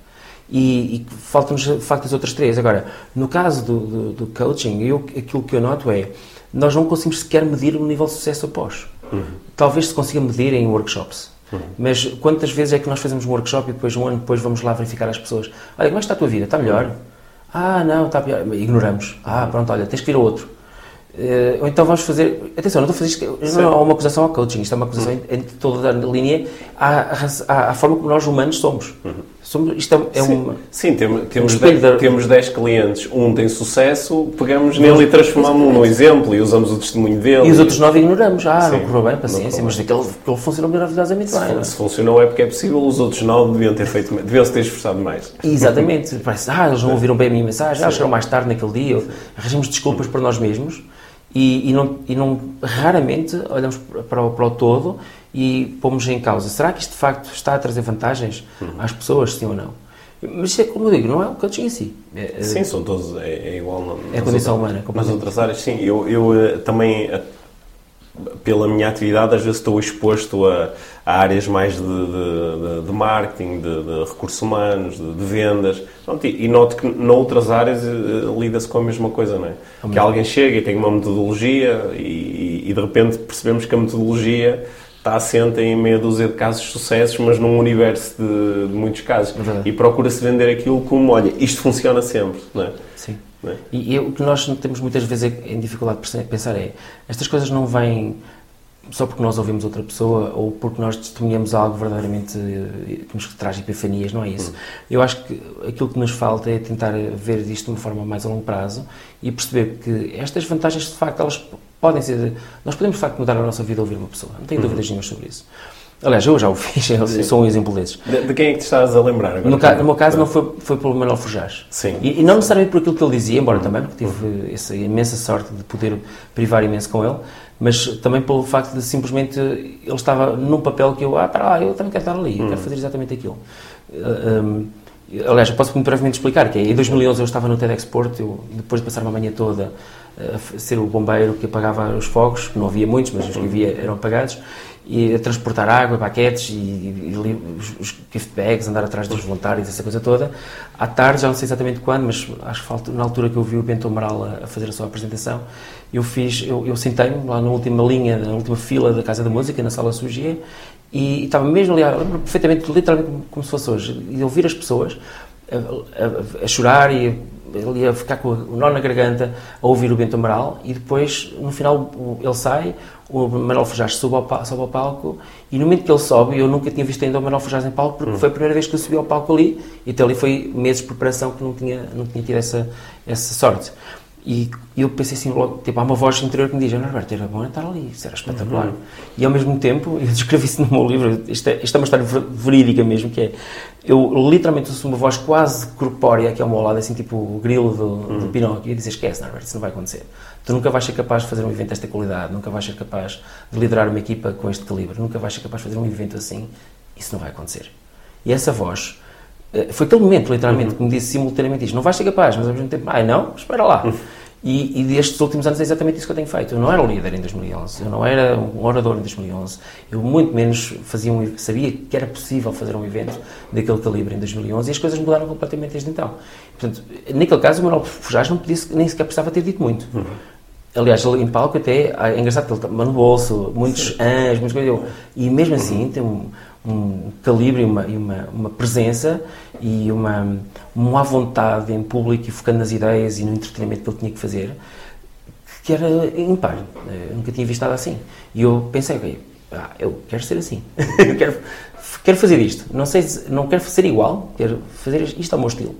E, e faltam-nos, de facto, as outras três. Agora, no caso do, do, do, coaching, eu, aquilo que eu noto é nós não conseguimos sequer medir o nível de sucesso após. Uhum. Talvez se consiga medir em workshops. Uhum. Mas quantas vezes é que nós fazemos um workshop e depois, um ano depois, vamos lá verificar as pessoas? Olha, como é que está a tua vida? Está melhor? Uhum. Ah, não, está pior. Ignoramos. Ah, pronto, olha, tens que ir a outro. Uh, ou então vamos fazer. Atenção, não estou a fazer isto. Não é uma acusação ao coaching, isto é uma acusação uhum. em, toda a linha à, à, à, forma como nós humanos somos. Uhum. Somos isto é, é sim, uma, sim temos, temos, um temos 10 clientes, um tem sucesso, pegamos nele e transformamos-no num exemplo e usamos o testemunho dele. E os outros 9 ignoramos. Ah, sim, não correu bem, paciência, mas aquele, aquele funcionou maravilhosamente se, bem. É? Se funcionou é porque é possível, os outros 9 deviam ter feito deviam-se ter esforçado mais. Exatamente. Parece, ah, eles não ouviram bem a minha mensagem, ah, chegaram mais tarde naquele dia, arranjamos desculpas para nós mesmos e, e, não, e não, raramente olhamos para o, para o todo e pomos em causa. Será que isto de facto está a trazer vantagens uhum. às pessoas, sim ou não? Mas é como eu digo, não é o coaching em si. É, sim, são todos, é, é igual. é a condição humana. Nas outras áreas, sim. Eu, eu eh, também pela minha atividade, às vezes estou exposto a, a áreas mais de, de, de marketing, de, de, recursos humanos, de, vendas. Pronto, e, e, noto que noutras áreas uh, lida-se com a mesma coisa, não é? é que alguém chega e tem uma metodologia e, e, de repente percebemos que a metodologia está assente em meia dúzia de casos de sucessos, mas num universo de, muitos casos. E procura-se vender aquilo como, olha, isto funciona sempre, não é? Sim. É? E, e, o que nós temos muitas vezes em dificuldade de pensar é estas coisas não vêm só porque nós ouvimos outra pessoa ou porque nós testemunhamos algo verdadeiramente que nos traz epifanias, não é isso. Uhum. Eu acho que aquilo que nos falta é tentar ver isto de uma forma mais a longo prazo e perceber que estas vantagens, de facto, elas podem ser. Nós podemos, de facto, mudar a nossa vida ouvir uma pessoa, não tenho uhum. dúvidas nenhuma sobre isso. Aliás, eu já o fiz, eu sou um exemplo desses. De, de, quem é que te estás a lembrar agora? No, ca, no meu caso, não foi, foi pelo Manuel Forjás. Sim. E, e, não necessariamente por aquilo que ele dizia, embora também, porque tive uhum. essa imensa sorte de poder privar imenso com ele, mas também pelo facto de simplesmente ele estava num papel que eu, ah, para lá, eu também quero estar ali, eu quero fazer exatamente aquilo. Uh, um, aliás, eu posso brevemente explicar que é, em 2011 eu estava no TEDx Porto, eu, depois de passar uma manhã toda a ser o bombeiro que apagava os fogos, não havia muitos, mas os que havia eram apagados, e a transportar água, paquetes e, e, os gift bags, andar atrás dos voluntários, essa coisa toda. À tarde, já não sei exatamente quando, mas acho que na altura que eu vi o Bento Amaral a, a fazer a sua apresentação, eu fiz, eu, eu sentei-me lá na última linha, na última fila da Casa da Música, na Sala Sugier, e, estava mesmo ali, lembro perfeitamente, literalmente como se fosse hoje, e ouvir as pessoas a, a, a chorar e ele ia ficar com o nó na garganta a ouvir o Bento Amaral e depois, no final, ele sai, o Manuel Forjás sobe ao, sobe ao palco e no momento que ele sobe, eu nunca tinha visto ainda o Manuel Forjás em palco porque hum. foi a primeira vez que eu subi ao palco ali e até ali foi meses de preparação que não tinha, não tinha tido essa, essa sorte. E eu pensei assim, logo, tipo, há uma voz interior que me diz, Norberto, era bom estar ali, isso era espetacular. Uhum. E ao mesmo tempo, eu descrevi isso no meu livro, isto é, isto é uma história verídica mesmo, que é, eu literalmente ouço uma voz quase corpórea aqui ao meu lado, assim, tipo o grilo do, uhum. do Pinóquio, e dizer, esquece, Norberto, isso não vai acontecer. Tu nunca vais ser capaz de fazer um evento desta qualidade, nunca vais ser capaz de liderar uma equipa com este calibre, nunca vais ser capaz de fazer um evento assim, isso não vai acontecer. E essa voz, foi aquele momento, literalmente, uhum. que me disse simultaneamente isto, não vais ser capaz, mas ao mesmo tempo, ai não, espera lá. Uhum. E, e destes últimos anos é exatamente isso que eu tenho feito. Eu não era um líder em 2011, eu não era um orador em 2011, eu muito menos fazia um, sabia que era possível fazer um evento daquele calibre em 2011 e as coisas mudaram completamente desde então. Portanto, naquele caso, o Manuel Fujás não podia, nem sequer precisava ter dito muito. Uhum. Aliás, ele em palco até, é engraçado que ele está no bolso, muitos anos, muitas coisas. E mesmo assim tem um, um calibre e uma, uma, uma, presença e uma, uma vontade em público e focando nas ideias e no entretenimento que ele tinha que fazer que era impar. Eu nunca tinha visto nada assim. E eu pensei, ok, ah, eu quero ser assim. eu quero, quero fazer isto. Não sei, não quero ser igual, quero fazer isto ao meu estilo.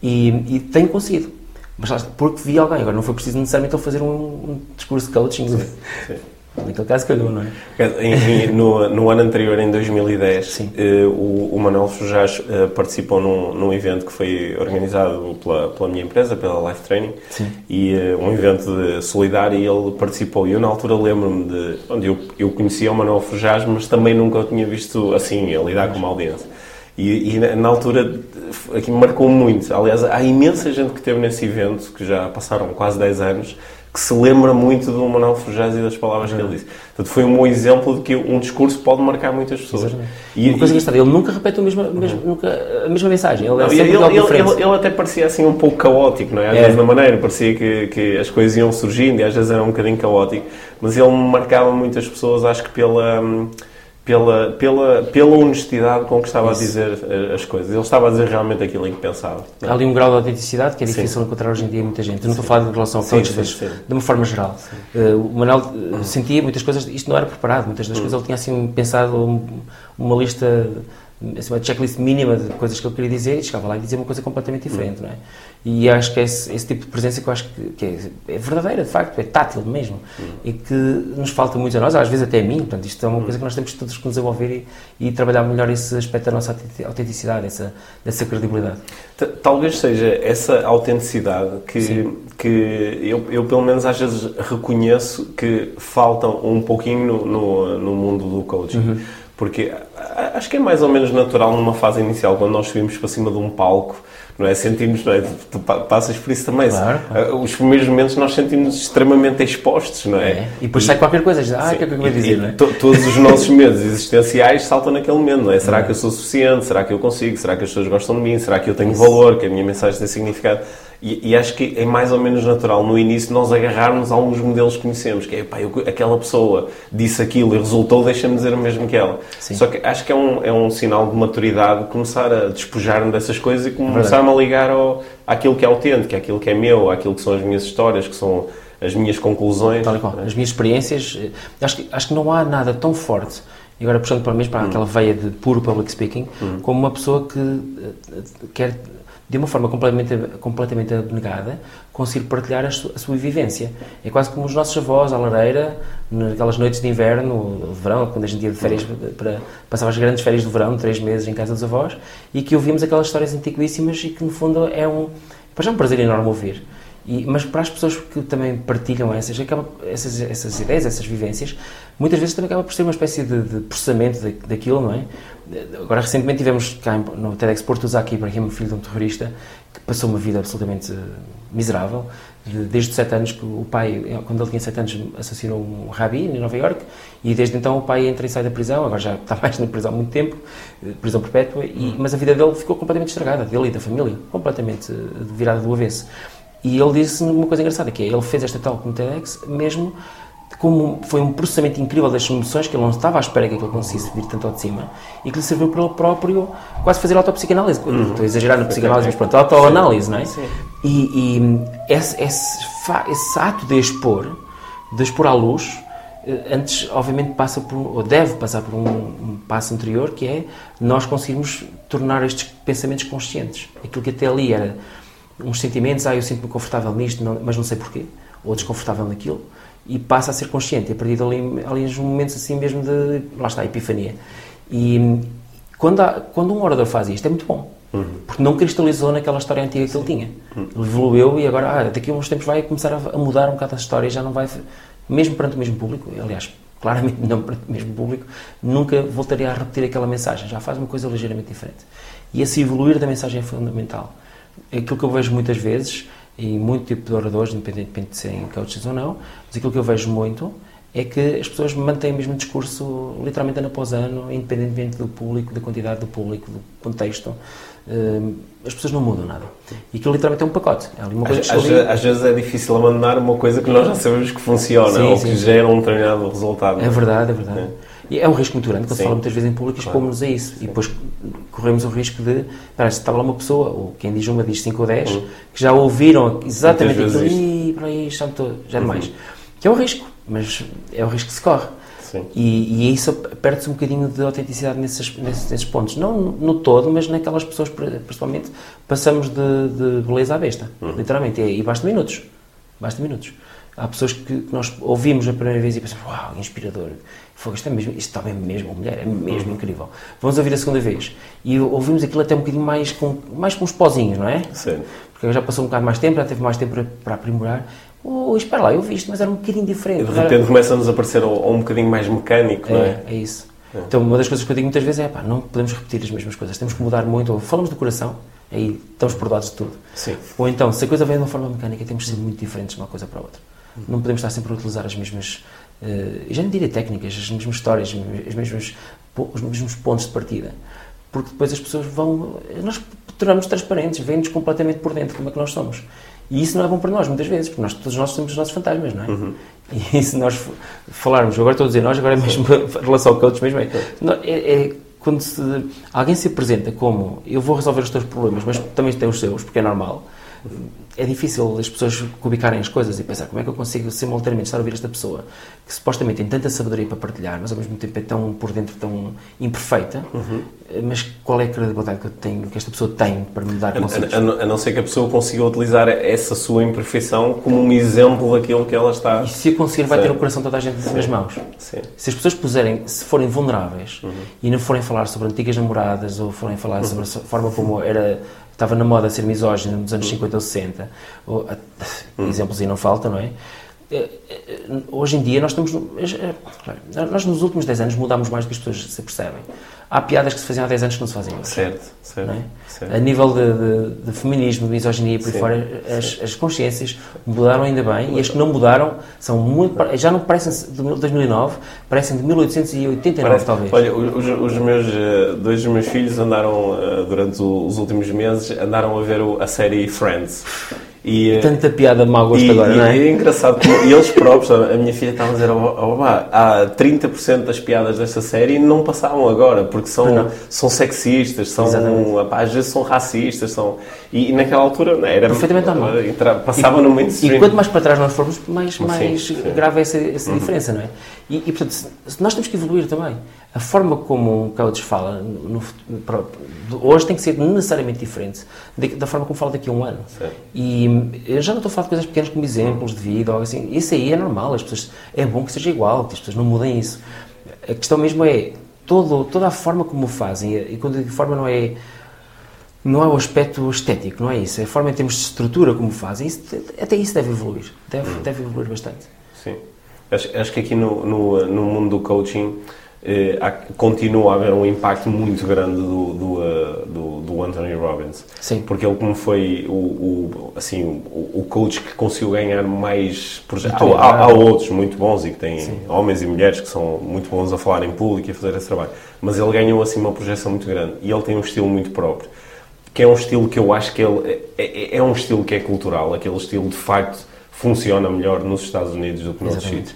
E, e tenho conseguido. Mas porque vi alguém. Agora não foi preciso necessariamente fazer um, um discurso de coaching. Sim, sim. Naquele caso calhou, não é? no, no ano anterior, em 2010, uh, o, o Manuel Fujás uh, participou num, num evento que foi organizado pela, pela minha empresa, pela Life Training, Sim. e uh, um evento solidário, e ele participou. E eu, na altura, lembro-me de... onde eu, eu conhecia o Manuel Fujás, mas também nunca o tinha visto assim, a lidar com uma audiência. E, e, na altura aqui me marcou muito. Aliás, há imensa gente que esteve nesse evento, que já passaram quase 10 anos, que se lembra muito do Manuel Fujás e das palavras uhum. que ele disse. Portanto, foi um bom exemplo de que um discurso pode marcar muitas pessoas. E, Uma coisa engraçada, ele nunca repete a mesma, uhum. nunca, a mesma mensagem. Ele, é ele, ele, ele, ele, até parecia assim um pouco caótico, não é? Às é. vezes na maneira, parecia que, que as coisas iam surgindo e às vezes era um bocadinho caótico, mas ele marcava muitas pessoas, acho que pela... Hum, pela, pela, pela honestidade com que estava Isso. a dizer eh, as coisas. Ele estava a dizer realmente aquilo em que pensava. Há ali um grau de autenticidade que é difícil sim. encontrar hoje em dia muita gente. Eu não estou a falar em relação a coaches, mas de uma forma geral. Uh, o Manuel uh, sentia muitas coisas, isto não era preparado, muitas das uhum. coisas ele tinha assim pensado um, uma lista assim, uma checklist mínima de coisas que eu queria dizer e chegava lá e dizia uma coisa completamente diferente, não é? E acho que é esse, esse tipo de presença que eu acho que, que é, é, verdadeira, de facto, é tátil mesmo e que nos falta muito a nós, às vezes até a mim, portanto, isto é uma coisa que nós temos todos que desenvolver e, e trabalhar melhor esse aspecto da nossa autenticidade, essa, essa credibilidade. Talvez seja essa autenticidade que, que eu, eu, pelo menos, às vezes reconheço que falta um pouquinho no, no, no mundo do coaching. Porque acho que é mais ou menos natural numa fase inicial, quando nós subimos para cima de um palco, não é? Sentimos, não é? Tu passas por isso também. Claro, claro. Os primeiros momentos nós sentimos extremamente expostos, não é? é. E depois e, sai qualquer coisa, ah, o que é que eu vou dizer, não é? Todos os nossos medos existenciais saltam naquele momento, não é? Será que eu sou suficiente? Será que eu consigo? Será que as pessoas gostam de mim? Será que eu tenho valor? Que a minha mensagem tem significado? E, e, acho que é mais ou menos natural no início nós agarrarmos a alguns modelos que conhecemos, que é, pá, eu, aquela pessoa disse aquilo e resultou, deixa-me dizer o mesmo que ela. Sim. Só que acho que é um, é um sinal de maturidade começar a despojar-me dessas coisas e começar-me a ligar ao, àquilo que é autêntico, àquilo que é meu, àquilo que são as minhas histórias, que são as minhas conclusões. Tal qual. As minhas experiências. Eh, acho que, acho que não há nada tão forte e agora puxando para mim para hum. aquela veia de puro public speaking, hum. como uma pessoa que eh, quer de uma forma completamente, completamente abnegada, conseguir partilhar a sua, a sua, vivência. É quase como os nossos avós à lareira, naquelas noites de inverno, de verão, quando a gente ia de férias, para, passava as grandes férias de verão, três meses em casa dos avós, e que ouvimos aquelas histórias antiquíssimas e que, no fundo, é um, é um prazer enorme ouvir. E, mas para as pessoas que também partilham essas, acaba, essas, essas ideias, essas vivências, muitas vezes também acaba por ser uma espécie de, de processamento da, daquilo, não é? Agora, recentemente tivemos cá no TEDx Porto Zaki Ibrahim, filho de um terrorista, que passou uma vida absolutamente uh, miserável. Desde os sete anos que o pai, quando ele tinha sete anos, assassinou um rabi em Nova York e desde então o pai entra e sai da prisão, agora já está mais na prisão há muito tempo, eh, prisão perpétua, e, mas a vida dele ficou completamente estragada, dele e da família, completamente virada do avesso. E ele disse uma coisa engraçada, que é, ele fez esta tal como TEDx mesmo como foi um processamento incrível das emoções, que ele não estava à espera que ele conseguisse vir tanto ao de cima, e que lhe serviu para ele próprio quase fazer autopsicanálise. Uhum. Estou a exagerar na psicanálise, mas pronto, autoanálise, não é? Sim. E, e esse, esse, esse, ato de expor, de expor à luz, eh, antes, obviamente, passa por, ou deve passar por um, um, passo anterior, que é nós conseguirmos tornar estes pensamentos conscientes. Aquilo que até ali era uns sentimentos, ah, eu sinto-me confortável nisto, não, mas não sei porquê, ou desconfortável naquilo, e passa a ser consciente. E a partir dali, ali uns momentos assim mesmo de, lá está, a epifania. E quando, há, quando um orador faz isto, é muito bom. Uhum. Porque não cristalizou naquela história antiga que ele tinha. Uhum. Ele evoluiu e agora, ah, daqui a uns tempos vai começar a, a mudar um bocado a história, já não vai, mesmo perante o mesmo público, aliás, claramente não perante o mesmo público, nunca voltaria a repetir aquela mensagem, já faz uma coisa ligeiramente diferente. E esse evoluir da mensagem é fundamental. Aquilo que eu vejo muitas vezes e muito tipo de oradores, independentemente de serem coaches ou não, mas aquilo que eu vejo muito é que as pessoas mantêm o mesmo discurso literalmente ano após ano, independentemente do público, da quantidade do público, do contexto. Hum, as pessoas não mudam nada. E aquilo literalmente é um pacote. É uma coisa às, às, às, vezes é difícil abandonar uma coisa que nós já sabemos que funciona sim, ou sim, que sim. gera um determinado resultado. É verdade, é verdade. É. E é um risco muito grande, que se fala muitas vezes em público expomos-nos a isso. E depois corremos o risco de, parece que estava lá uma pessoa, ou quem diz uma diz 5 ou 10, uhum. que já ouviram exatamente aquilo, e para aí já, já é demais. Uhum. Que é um risco, mas é o risco que se corre. E, e isso perde-se um bocadinho de autenticidade nesses, nesses, nesses, pontos. Não no todo, mas naquelas pessoas, principalmente, passamos de, de beleza à besta. Uhum. Literalmente. E, e basta minutos. Basta minutos. Há pessoas que, que, nós ouvimos a primeira vez e pensamos, uau, inspirador. Fogo, isto, é mesmo, isto está bem mesmo, a mulher, é mesmo incrível. Vamos ouvir a segunda vez. E ouvimos aquilo até um bocadinho mais com, mais com uns pozinhos, não é? Sim. Porque já passou um bocado mais tempo, já teve mais tempo para, para aprimorar. Oh, espera lá, eu vi isto, mas era um bocadinho diferente. E de repente era... começa-nos a aparecer um, um bocadinho mais mecânico, não é? É, é isso. É. Então, uma das coisas que eu digo muitas vezes é, pá, não podemos repetir as mesmas coisas, temos que mudar muito. Ou falamos do coração, aí estamos perdoados de tudo. Sim. Ou então, se a coisa vem de uma forma mecânica, temos de ser muito diferentes de uma coisa para a outra. Não podemos estar sempre a utilizar as mesmas, uh, já não diria técnicas, as mesmas histórias, as mesmas, os mesmos pontos de partida. Porque depois as pessoas vão. Nós tornamos transparentes, vêm-nos completamente por dentro como é que nós somos. E isso não é bom para nós, muitas vezes, porque nós, todos nós temos os nossos fantasmas, não é? Uhum. E se nós falarmos, agora estou a dizer nós, agora é mesmo em relação ao coach mesmo, é, é, é quando se, alguém se apresenta como eu vou resolver os teus problemas, mas também tem os seus, porque é normal é difícil as pessoas cubicarem as coisas e pensar como é que eu consigo simultaneamente estar a ouvir esta pessoa que supostamente tem tanta sabedoria para partilhar, mas ao mesmo tempo é tão por dentro tão imperfeita, uhum. mas qual é a credibilidade que eu tenho, que esta pessoa tem para me dar conselhos? A, a, a, não ser que a pessoa consiga utilizar essa sua imperfeição como um exemplo daquilo que ela está. E se a conseguir, vai ter o coração de toda a gente nas mãos. Sim. Se as pessoas puserem, se forem vulneráveis uhum. e não forem falar sobre antigas namoradas ou forem falar uhum. sobre a forma como era estava na moda ser misógino nos anos 50 ou 60, ou, hum. exemplos aí não faltam, não é? Eh, eh, hoje em dia nós estamos. Eh, nós nos últimos 10 anos mudámos mais do que as pessoas se percebem há piadas que se faziam há 10 anos que não se fazem hoje. Certo, certo. É? certo. A nível de, de, de, feminismo, de misoginia por aí fora, as, as, consciências mudaram ainda bem e as que não mudaram são muito. já não parecem de 2009, parecem de 1889 Parece. talvez. Olha, os, os, meus, dois dos meus filhos andaram, durante os últimos meses, andaram a ver a série Friends. E, Tanta piada mau gosto e, agora, e, não é? E é engraçado, como, e eles próprios, a minha filha estava a dizer, oh, oh, há 30% das piadas desta série não passavam agora, porque são, são sexistas, são, às vezes são racistas, são, e, e naquela altura não, era perfeitamente normal. Passava no mainstream. E quanto mais para trás nós formos, mais, mais sim, sim. grave é essa, essa uhum. diferença, não é? E, e, portanto, nós temos que evoluir também. A forma como um coach fala no, no, hoje tem que ser necessariamente diferente da forma como fala daqui a um ano. Certo. E eu já não estou a falar de coisas pequenas como exemplos de vida ou assim. Isso aí é normal. As pessoas, é bom que seja igual, que as pessoas não mudem isso. A questão mesmo é todo, toda a forma como o fazem. E quando digo forma não é não é o aspecto estético, não é isso. É a forma em termos de estrutura como fazem. Isso, até isso deve evoluir. Deve, hum. deve evoluir bastante. Sim. Acho, acho que aqui no, no, no mundo do coaching eh, continua a haver um impacto muito grande do, do, uh, do, do, Anthony Robbins. Sim. Porque ele, como foi o, o assim, o, o, coach que conseguiu ganhar mais projetos. Há, há, há, outros muito bons e que têm Sim. homens e mulheres que são muito bons a falar em público e a fazer esse trabalho. Mas ele ganhou assim uma projeção muito grande e ele tem um estilo muito próprio. Que é um estilo que eu acho que ele é, é, é um estilo que é cultural, aquele estilo de facto funciona melhor nos Estados Unidos do que noutros sítios.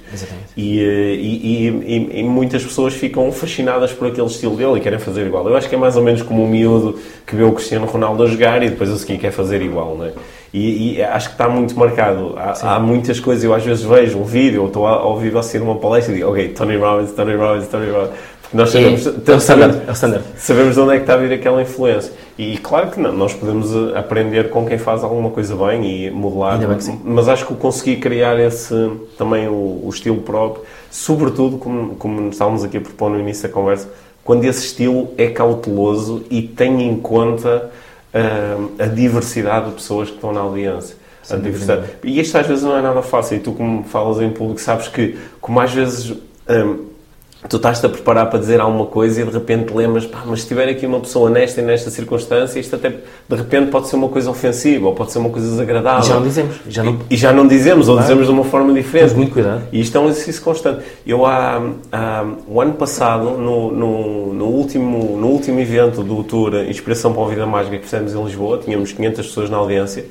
E, eh, e, e- e- e muitas pessoas ficam fascinadas por aquele estilo dele e querem fazer igual. Eu acho que é mais ou menos como um miúdo que vê o Cristiano Ronaldo a jogar e depois a seguir quer fazer igual, não é? E, e acho que está muito marcado. Há, há muitas coisas, eu às vezes vejo um vídeo ou estou a, ao vivo a assistir uma palestra e digo, ok, Tony Robbins, Tony Robbins, Tony Robbins. Nós sabemos, É, é o standard, é o standard. sabemos de onde é que está a vir aquela influência. E claro que não, nós podemos eh, aprender com quem faz alguma coisa bem e modelar, sim. mas acho que consegui criar esse também o, o estilo próprio, sobretudo, como, como estávamos aqui a propor no início da conversa, quando esse estilo é cauteloso e tem em conta ah, a diversidade de pessoas que estão na audiência. A diversidade. E isto às vezes não é nada fácil, e tu, como falas em público, sabes que, como às vezes. ah, tu estás-te a preparar para dizer alguma coisa e de repente lembras, pá, mas se tiver aqui uma pessoa nesta e nesta circunstância, isto até de repente pode ser uma coisa ofensiva ou pode ser uma coisa desagradável. E já não dizemos, já não- E, e já não dizemos, ou Claro. dizemos de uma forma diferente. Temos muito cuidado. E isto é um exercício constante. Eu, há, há- o ano passado, no, no, no último, no último evento do tour Inspiração para a Vida Mágica que fizemos em Lisboa, tínhamos 500 pessoas na audiência,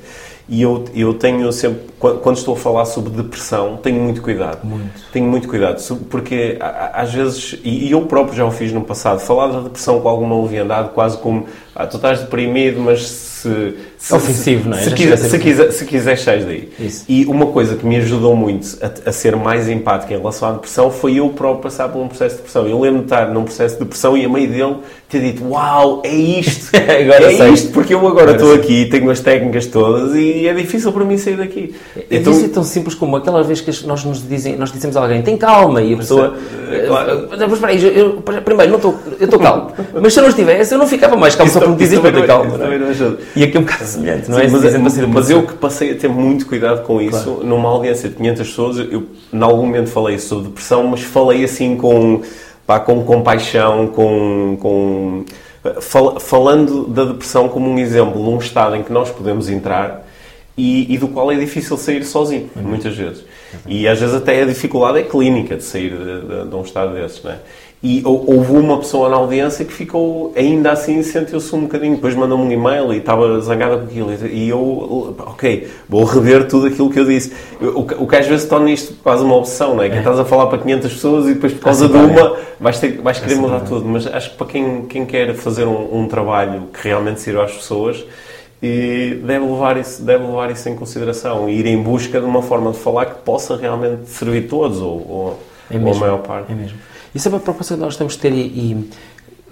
e eu, eu tenho sempre, quando estou a falar sobre depressão, tenho muito cuidado. Muito. Tenho muito cuidado, porque às vezes, e e eu próprio já o fiz no passado, falar da depressão com alguma leviandade, quase como, ah, tu estás deprimido, mas se... se Ofensivo, não é? Se, quiser, se, quiser, se quiseres, sais daí. Isso. E uma coisa que me ajudou muito a, a ser mais empático em relação à depressão foi eu próprio passar por um processo de depressão. Eu lembro de estar num processo de depressão e a meio dele ter dito: Uau, é isto! Agora é sei. isto! Porque eu agora Agora estou sei. aqui, tenho as técnicas todas e é difícil para mim sair daqui. É então, é tão simples como aquela vez que nós nos dizem, nós dizemos a alguém, tem calma, e a pessoa. é, claro. "Eh, Mas espera aí, eu, primeiro, não estou, eu estou calmo. Mas se eu não estivesse, eu não ficava mais calmo eu ter calma. Não é? também não ajuda. E aqui é um bocado semelhante, não é? Sim, mas, ser mas uma eu que passei a ter muito cuidado com isso, numa audiência de 500 pessoas, eu, em algum momento falei sobre depressão, mas falei assim com, pá, com compaixão, com, com fal- falando da depressão como um exemplo de um estado em que nós podemos entrar e, e do qual é difícil sair sozinho, muitas vezes. E às vezes até a dificuldade é clínica de sair de, de- de um estado desses, não é? E hou- houve uma pessoa na audiência que ficou, ainda assim, sentiu-se um bocadinho. Depois mandou-me um e-mail e estava zangada com aquilo. E eu, ok, vou rever tudo aquilo que eu disse. O que, o que às vezes torna isto quase uma obsessão, não é? Que estás a falar para 500 pessoas e depois, por causa de sempre uma, vais, ter, vais querer mudar tudo. Mas acho que para quem, quem quer fazer um, um trabalho que realmente sirva às pessoas, e deve levar, isso, deve levar isso em consideração e ir em busca de uma forma de falar que possa realmente servir todos ou, ou, É ou a mesmo, maior parte. É mesmo. Isso é uma proposta que nós temos de ter e, e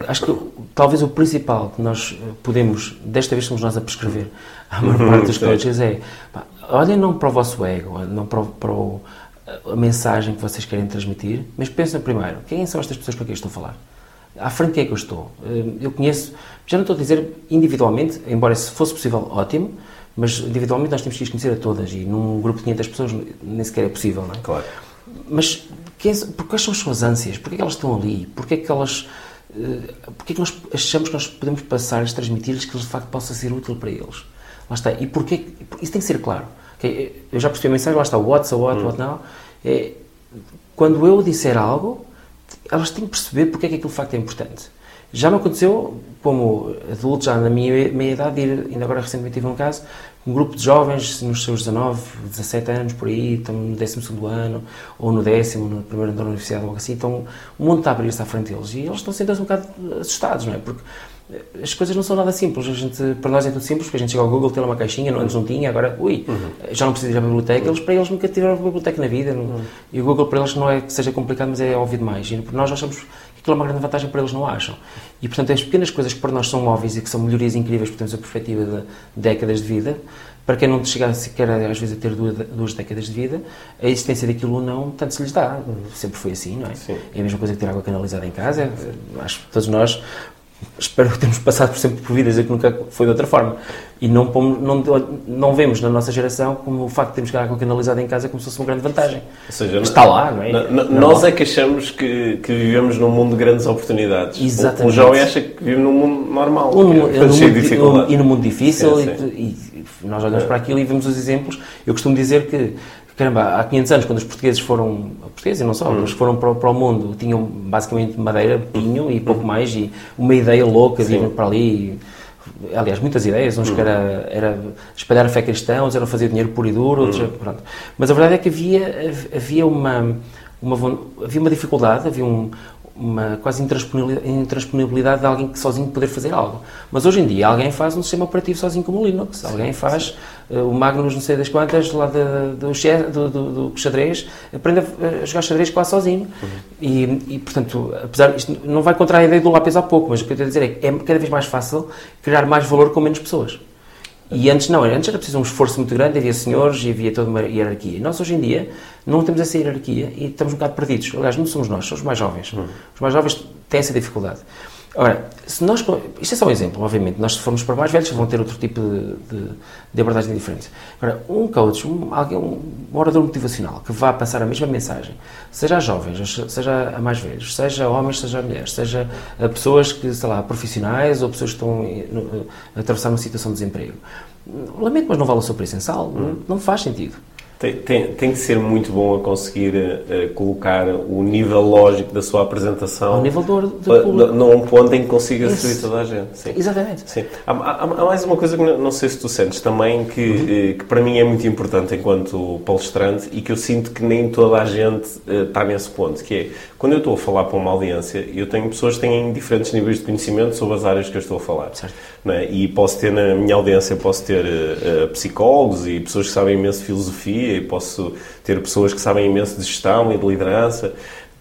acho que talvez o principal que nós eh, podemos, desta vez somos nós a prescrever à maior parte dos Sim. coaches é, pá, olhem não para o vosso ego, não para, o- para o- a mensagem que vocês querem transmitir, mas pensem primeiro, quem são estas pessoas com quem eu estou a falar? À frente de quem é que eu estou? Eh, Eu conheço, já não estou a dizer individualmente, embora se fosse possível, ótimo, mas individualmente nós temos que as conhecer a todas e num grupo de 500 pessoas nem sequer é possível, não é? Claro. Mas quem, quais são as suas ânsias? Porquê é que elas estão ali? Porquê é que elas... eh, Porquê é que nós achamos que nós podemos passar-lhes, transmitir-lhes que de facto possa ser útil para eles? Lá está. E porquê... que- Isso tem que ser claro. ok? Eu já percebi a mensagem, lá está o what, so what, now. É, quando eu disser algo, elas têm que perceber porque é que aquilo de facto é importante. Já me aconteceu, como adulto, já na minha meia idade, ainda agora recentemente tive um caso, um grupo de jovens nos seus 19, 17 anos, por aí, estão no 12 ano, ou no décimo, no primeiro ano da universidade, ou algo assim, então o mundo está a abrir-se à frente deles e eles estão sentindo-se um bocado assustados, não é? Porque eh, as coisas não são nada simples. A gente, para nós é tudo simples, porque a gente chega ao Google, tem lá uma caixinha, antes não tinha, agora, ui, já não precisa ir à biblioteca. Eles, para eles, nunca tiveram uma biblioteca na vida. não- E o Google, para eles, não é que seja complicado, mas é óbvio demais. E nós achamos que aquilo é uma grande vantagem, para eles não acham. E, portanto, as pequenas coisas que para nós são óbvias e que são melhorias incríveis, porque temos a perspectiva de décadas de vida, para quem não chega sequer, às vezes, a ter duas, duas décadas de vida, a existência daquilo ou não, tanto se lhes dá. Sempre foi assim, não é? Sim. É a mesma coisa que ter água canalizada em casa. Acho que todos nós espero que tenhamos passado por sempre por vidas a que nunca foi de outra forma. E não, pomos- não, não vemos na nossa geração como o facto de termos água canalizada em casa como se fosse uma grande vantagem. Seja, Está lá, não é? nós é que achamos que, que vivemos num mundo de grandes oportunidades. Exatamente. O, o jovem acha que vive num mundo normal, que é no cheio mundo, de dificuldades. e no mundo difícil, Sim, e- sim. E, e nós olhamos para aquilo e vemos os exemplos. Eu costumo dizer que, caramba, há 500 anos, quando os portugueses foram, portugueses e não só, Hum. mas foram para, o- para o mundo, tinham basicamente madeira, pinho e pouco mais, e uma ideia louca de ir para ali e aliás, muitas ideias, uns que era, era espalhar a fé cristã, outros eram fazer dinheiro puro e duro, outros, pronto. Mas a verdade é que havia, havia uma, uma, havia uma dificuldade, havia um, uma quase intransponívelidade de alguém que sozinho poder fazer algo. Mas hoje em dia alguém faz um sistema operativo sozinho como o Linux, alguém faz o Magnus não sei das quantas lá de, do, do, do, do, xadrez, aprende a jogar xadrez quase sozinho. Uhum. E, e, portanto, apesar isto não vai contra a ideia do lápis há pouco, mas o que eu quero dizer é que é cada vez mais fácil criar mais valor com menos pessoas. E antes não, antes era preciso um esforço muito grande, havia senhores e havia toda uma hierarquia. Nós hoje em dia não temos essa hierarquia e estamos um bocado perdidos. Aliás, não somos nós, somos os mais jovens. Hum. Os mais jovens têm essa dificuldade. Ora, se nós, isto é só um exemplo, obviamente, nós se formos para mais velhos vão ter outro tipo de, de, de abordagem diferente. Agora, um coach, um, alguém, um orador motivacional que vá passar a mesma mensagem, seja a jovens, seja a mais velhos, seja a homens, seja a mulheres, seja a pessoas que, sei lá, profissionais ou pessoas que estão a atravessar uma situação de desemprego. Lamento, mas não vale o seu preço em sal, hum. não, não faz sentido. Tem, tem, tem, que ser muito bom a conseguir uh, colocar o nível lógico da sua apresentação ao nível do, do num ponto em que consiga servir toda a gente. Sim. Exatamente. Sim. Há, há, há, mais uma coisa que não sei se tu sentes também, que, uhum. uh, que para mim é muito importante enquanto palestrante e que eu sinto que nem toda a gente uh, está nesse ponto, que é, quando eu estou a falar para uma audiência, eu tenho pessoas que têm diferentes níveis de conhecimento sobre as áreas que eu estou a falar. Certo. É? E posso ter na minha audiência, posso ter psicólogos e pessoas que sabem imenso de filosofia e posso ter pessoas que sabem imenso de gestão e de liderança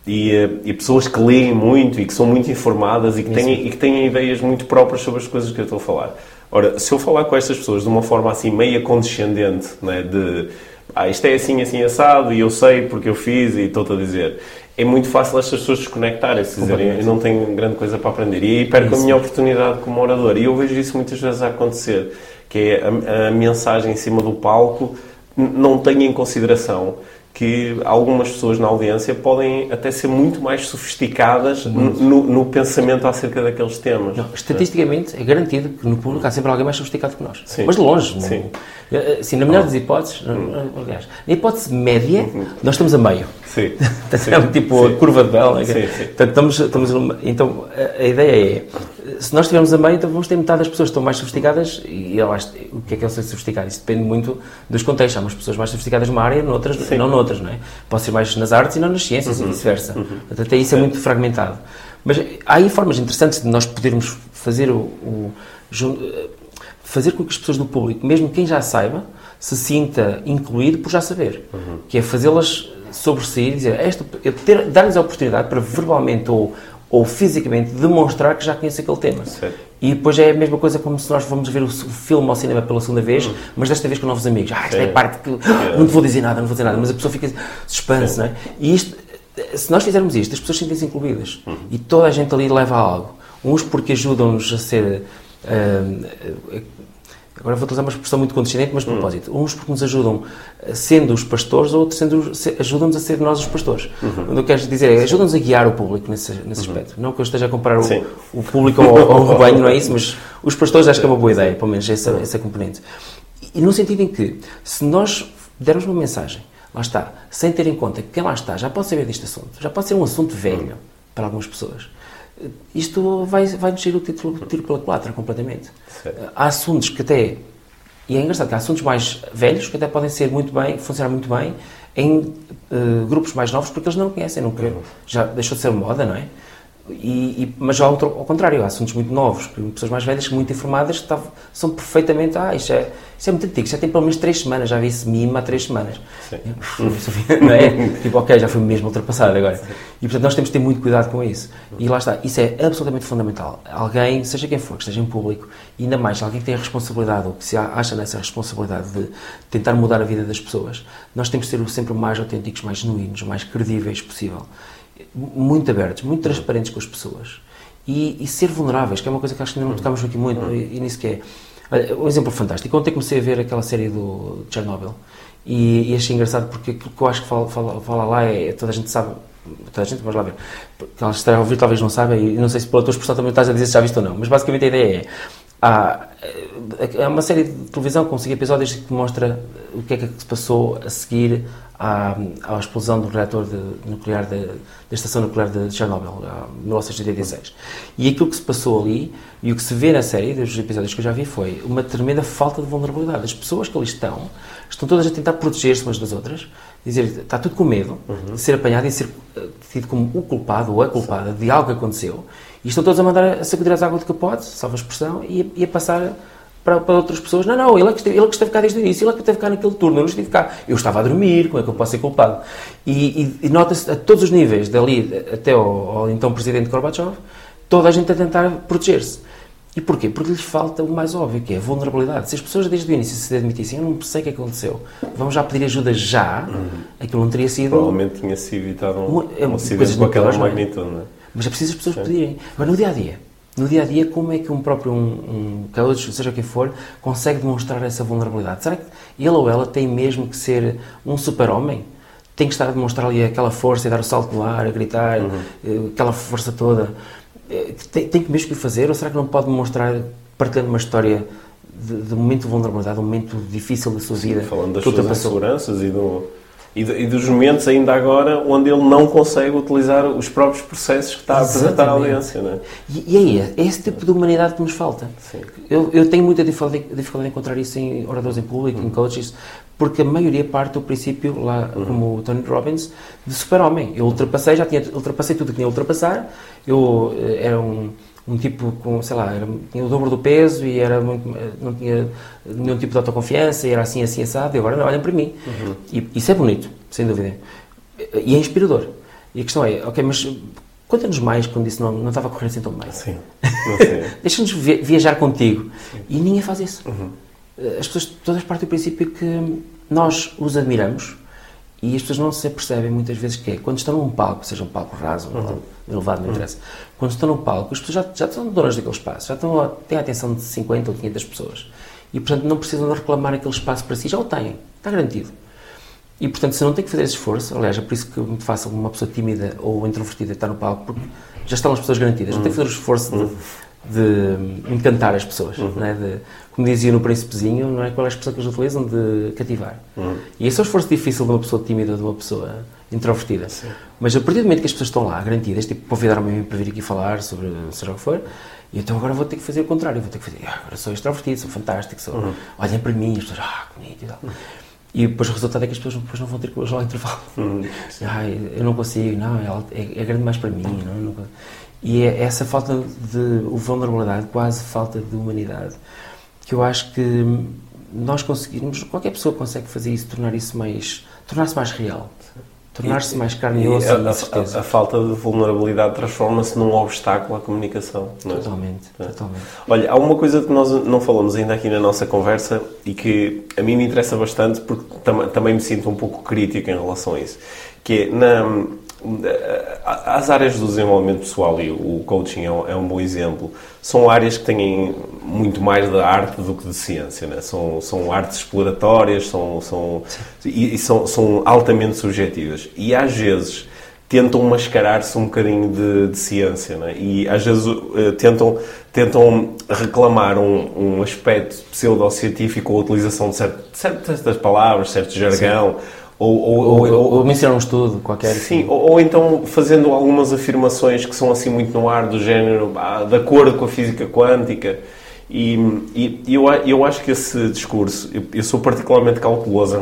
e, eh, e pessoas que leem muito e que são muito informadas e que, têm, e que têm ideias muito próprias sobre as coisas que eu estou a falar. Ora, se eu falar com estas pessoas de uma forma assim meia condescendente, né, de ah, isto é assim, assim, assado e eu sei porque eu fiz e estou-te a dizer, é muito fácil estas pessoas desconectarem-se, dizerem eu não tenho grande coisa para aprender e aí perco isso. a minha oportunidade como orador. E eu vejo isso muitas vezes a acontecer, que é a, a mensagem em cima do palco não tenha em consideração que algumas pessoas na audiência podem até ser muito mais sofisticadas muito. No, no, pensamento acerca daqueles temas. Não, estatisticamente é garantido que no público há sempre alguém mais sofisticado que nós. Sim. Mas de longe. Sim. Não, assim, na melhor das hipóteses, hum. aliás, na hipótese média, uhum. nós estamos a meio. Sim. é tipo sim. a curva de Bell. Né? Sim, sim. Portanto, estamos, estamos numa, então, a, a, ideia é, se nós estivermos a meio, então vamos ter metade das pessoas que estão mais sofisticadas, e acho, o que é que é ser sofisticado? Isso depende muito dos contextos. Há umas pessoas mais sofisticadas numa área, noutras, não noutras, não é? Pode ser mais nas artes e não nas ciências uhum. e vice-versa. Uhum. Portanto, até isso é muito fragmentado. Mas há aí formas interessantes de nós podermos fazer o, o fazer com que as pessoas do público, mesmo quem já saiba, se sinta incluído por já saber. Uhum. Que é fazê-las sobressair e dizer, esta, dar-lhes a oportunidade para verbalmente ou, ou fisicamente demonstrar que já conhece aquele tema. Certo. E depois é a mesma coisa como se nós formos ver o filme ao cinema pela segunda vez, uhum. mas desta vez com novos amigos. Ah, esta é a parte que não te vou dizer nada, não vou dizer nada, mas a pessoa fica suspense, não é? E isto, se nós fizermos isto, as pessoas sentem-se incluídas. Uhum. E toda a gente ali leva a algo. Uns porque ajudam-nos a ser. Uh, agora vou utilizar uma expressão muito condescendente, mas de hum. propósito. Uns porque nos ajudam sendo os pastores, outros ajudam-nos a ser nós os pastores. Uhum. O que eu quero dizer é, ajudam-nos a guiar o público nesse, nesse uhum. aspecto. Não que eu esteja a comparar o, o público ao, ao rebanho, não é isso, mas os pastores acho que é uma boa ideia, pelo menos essa, uhum. essa componente. E no sentido em que, se nós dermos uma mensagem, lá está, sem ter em conta que quem lá está já pode saber deste assunto, já pode ser um assunto velho uhum. para algumas pessoas, isto vai, vai nos o título, tiro pela culatra completamente. Certo. Há assuntos que até, e é engraçado, há assuntos mais velhos que até podem ser muito bem, funcionar muito bem em uh, grupos mais novos porque eles não conhecem, não uhum. já deixou de ser moda, não é? E, e, mas ao, ao, contrário, há assuntos muito novos, pessoas mais velhas, muito informadas, que são perfeitamente. Ah, isto é, isto é muito antigo, já tem pelo menos 3 semanas, já vi esse mimo há 3 semanas. não é? tipo, ok, já foi mesmo ultrapassado agora. Sim. E portanto nós temos de ter muito cuidado com isso. E lá está, isso é absolutamente fundamental. Alguém, seja quem for, que esteja em público, e ainda mais, alguém que tenha a responsabilidade ou que se acha nessa responsabilidade de tentar mudar a vida das pessoas, nós temos de ser sempre mais autênticos, mais genuínos, mais credíveis possível muito abertos, muito transparentes com as pessoas e, e, ser vulneráveis, que é uma coisa que acho que ainda não tocámos aqui muito, uhum. e, e nisso que é. Olha, um exemplo fantástico. Ontem comecei a ver aquela série do Chernobyl e, e achei engraçado porque aquilo que eu acho que fala, fala, fala lá é, toda a gente sabe, toda a gente, vamos lá ver, que elas estarão a ouvir talvez não saiba e não sei se pela tua expressão também estás a dizer se já viste ou não, mas basicamente a ideia é há, é uma série de televisão com 5 episódios que mostra o que é que se passou a seguir à, à explosão do reator de, nuclear de, da estação nuclear de Chernobyl, em 1986. E aquilo que se passou ali e o que se vê na série, dos episódios que eu já vi, foi uma tremenda falta de vulnerabilidade. As pessoas que ali estão, estão todas a tentar proteger-se umas das outras, dizer, está tudo com medo uhum. de ser apanhado e ser eh, tido como o culpado ou a culpada de algo que aconteceu. E estão todos a mandar a sacudir as águas de capote, salva a expressão, e, e a passar para, para, outras pessoas. Não, não, ele é, que esteve, ele é que esteve cá desde o início, ele é que esteve cá naquele turno, eu não estive cá. Eu estava a dormir, como é que eu posso ser culpado? E, e, e nota-se a todos os níveis, dali até ao, ao então presidente Gorbachev, toda a gente a tentar proteger-se. E porquê? Porque lhes falta o mais óbvio, que é a vulnerabilidade. Se as pessoas desde o início se admitissem, eu não sei o que aconteceu, vamos já pedir ajuda já, uhum. aquilo não teria sido... Provavelmente tinha-se evitado um, um, um acidente com aquela magnitude, não é? Mas é preciso as pessoas pedirem. Agora, no dia-a-dia, no dia a dia, como é que um próprio um, um seja quem for, consegue demonstrar essa vulnerabilidade? Será que ele ou ela tem mesmo que ser um super-homem? Tem que estar a demonstrar ali aquela força e dar o salto no ar, a gritar, uhum. Eh, aquela força toda? Eh, tem, tem que mesmo que fazer? Ou será que não pode demonstrar, partilhando uma história de, de momento de vulnerabilidade, um momento difícil da sua vida? Falando das suas inseguranças e do e, de, e, dos momentos ainda agora onde ele não consegue utilizar os próprios processos que está a apresentar à audiência. Não é? E, e aí, é esse tipo de humanidade que nos falta. Eu, eu, tenho muita dificuldade, dificuldade em encontrar isso em oradores em público, uhum. em coaches, porque a maioria parte do princípio, lá uhum. como o Tony Robbins, de super-homem. Eu ultrapassei, já tinha ultrapassei tudo o que tinha a ultrapassar, eu eh, era um um tipo com, sei lá, era, tinha o dobro do peso e era muito, não tinha nenhum tipo de autoconfiança e era assim, assim, assado, e agora olhem para mim. Uhum. E isso é bonito, sem dúvida. E é inspirador. E a questão é, ok, mas conta-nos mais quando isso não, não estava a correr assim tão bem. Sim, Deixa-nos viajar contigo. Sim. E ninguém faz isso. Uhum. As pessoas todas partem do princípio que nós os admiramos e as pessoas não se percebem muitas vezes que é, quando estão num palco, seja um palco raso, uhum. elevado, não interessa, uhum. quando estão num palco, as pessoas já, já estão donas daquele espaço, já estão, têm a atenção de 50 ou 500 pessoas. E, portanto, não precisam de reclamar aquele espaço para si, já o têm, está garantido. E, portanto, se não tem que fazer esse esforço, aliás, é por isso que é muito fácil uma pessoa tímida ou introvertida estar no palco, porque já estão as pessoas garantidas, não tem que fazer o esforço de, uhum. De encantar as pessoas, uhum. é? de, como dizia no Príncipezinho, não é? Qual é a expressão que eles utilizam? De cativar. Uhum. E esse é o esforço difícil de uma pessoa tímida, de uma pessoa introvertida. Sim. Mas a partir do momento que as pessoas estão lá, garantidas, tipo, convidaram-me para vir aqui falar sobre seja o que for, e então agora vou ter que fazer o contrário, vou ter que fazer, ah, agora sou extrovertido, sou fantástico, sou, uhum. olhem para mim, as pessoas, ah, bonito e tal. E depois o resultado é que as pessoas depois não vão ter que ir ao intervalo. Ah, eu não consigo, não, é, é, é grande mais para mim, não, não, E é essa falta de vulnerabilidade, quase falta de humanidade, que eu acho que nós conseguimos, qualquer pessoa consegue fazer isso, tornar isso mais, tornar-se mais real, tornar-se mais carne e osso, a, a, a, falta de vulnerabilidade transforma-se num obstáculo à comunicação. É? Totalmente, é? totalmente. Olha, há uma coisa que nós não falamos ainda aqui na nossa conversa e que a mim me interessa bastante porque tam também me sinto um pouco crítico em relação a isso, que é na as áreas do desenvolvimento pessoal e o coaching é um, é um, bom exemplo. São áreas que têm muito mais de arte do que de ciência, né? são, são artes exploratórias são, são, e, e são, são altamente subjetivas. E às vezes tentam mascarar-se um bocadinho de, de ciência né? e às vezes uh, tentam, tentam reclamar um, um aspecto pseudocientífico ou a utilização de certas palavras, certo jargão. Sim ou, ou, ou, ou, mencionar um estudo qualquer. Sim, ou, ou, então fazendo algumas afirmações que são assim muito no ar do género, ah, de acordo com a física quântica. E, e eu, eu acho que esse discurso, eu, eu sou particularmente cauteloso,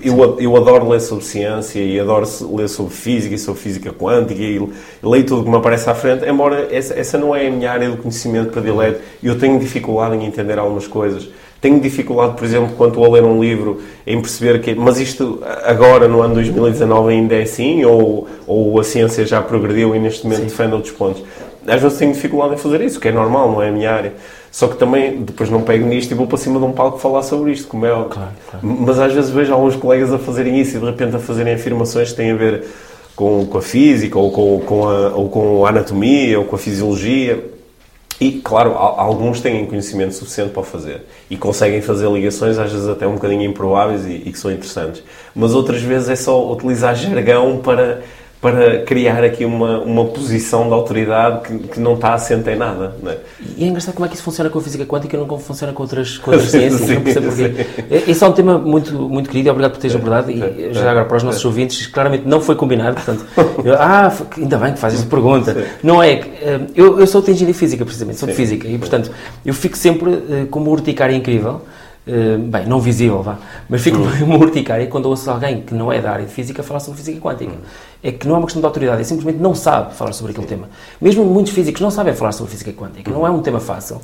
eu, eu adoro ler sobre ciência e adoro ler sobre física e sobre física quântica e, e leio tudo que me aparece à frente, embora essa, essa não é a minha área de conhecimento predileto, eu tenho dificuldade em entender algumas coisas. Tenho dificuldade, por exemplo, quando estou a ler um livro, em perceber que. Mas isto agora, no ano 2019, ainda é assim? Ou, ou a ciência já progrediu e neste momento Sim. defende outros pontos? Às vezes tenho dificuldade em fazer isso, que é normal, não é a minha área. Só que também, depois não pego nisto e vou para cima de um palco falar sobre isto, como é óbvio. Claro, claro. Mas às vezes vejo alguns colegas a fazerem isso e de repente a fazerem afirmações que têm a ver com, com a física, ou com, com a, ou com a anatomia, ou com a fisiologia e, claro, alguns têm conhecimento suficiente para fazer e conseguem fazer ligações, às vezes até um bocadinho improváveis e, e que são interessantes. Mas outras vezes é só utilizar jargão para, para criar aqui uma, uma posição de autoridade que, que não está assente em nada. É? E é engraçado como é que isso funciona com a física quântica e não como funciona com outras, com outras ciências. Sim, não percebo porquê. Esse é um tema muito, muito querido e obrigado por teres abordado. E já agora para os nossos ouvintes, claramente não foi combinado. Portanto, eu, ah, ainda bem que fazes essa pergunta. Não é. Eh, eu, eu sou de engenharia física, precisamente, sou de física. E portanto, eu fico sempre uh, com uma urticária incrível eh, bem, não visível, vá, mas fico uhum. uma urticária quando ouço alguém que não é da área de física falar sobre física quântica. Uhum. É que não é uma questão de autoridade, é simplesmente não sabe falar sobre aquele tema. Mesmo muitos físicos não sabem falar sobre física quântica, não é um tema fácil.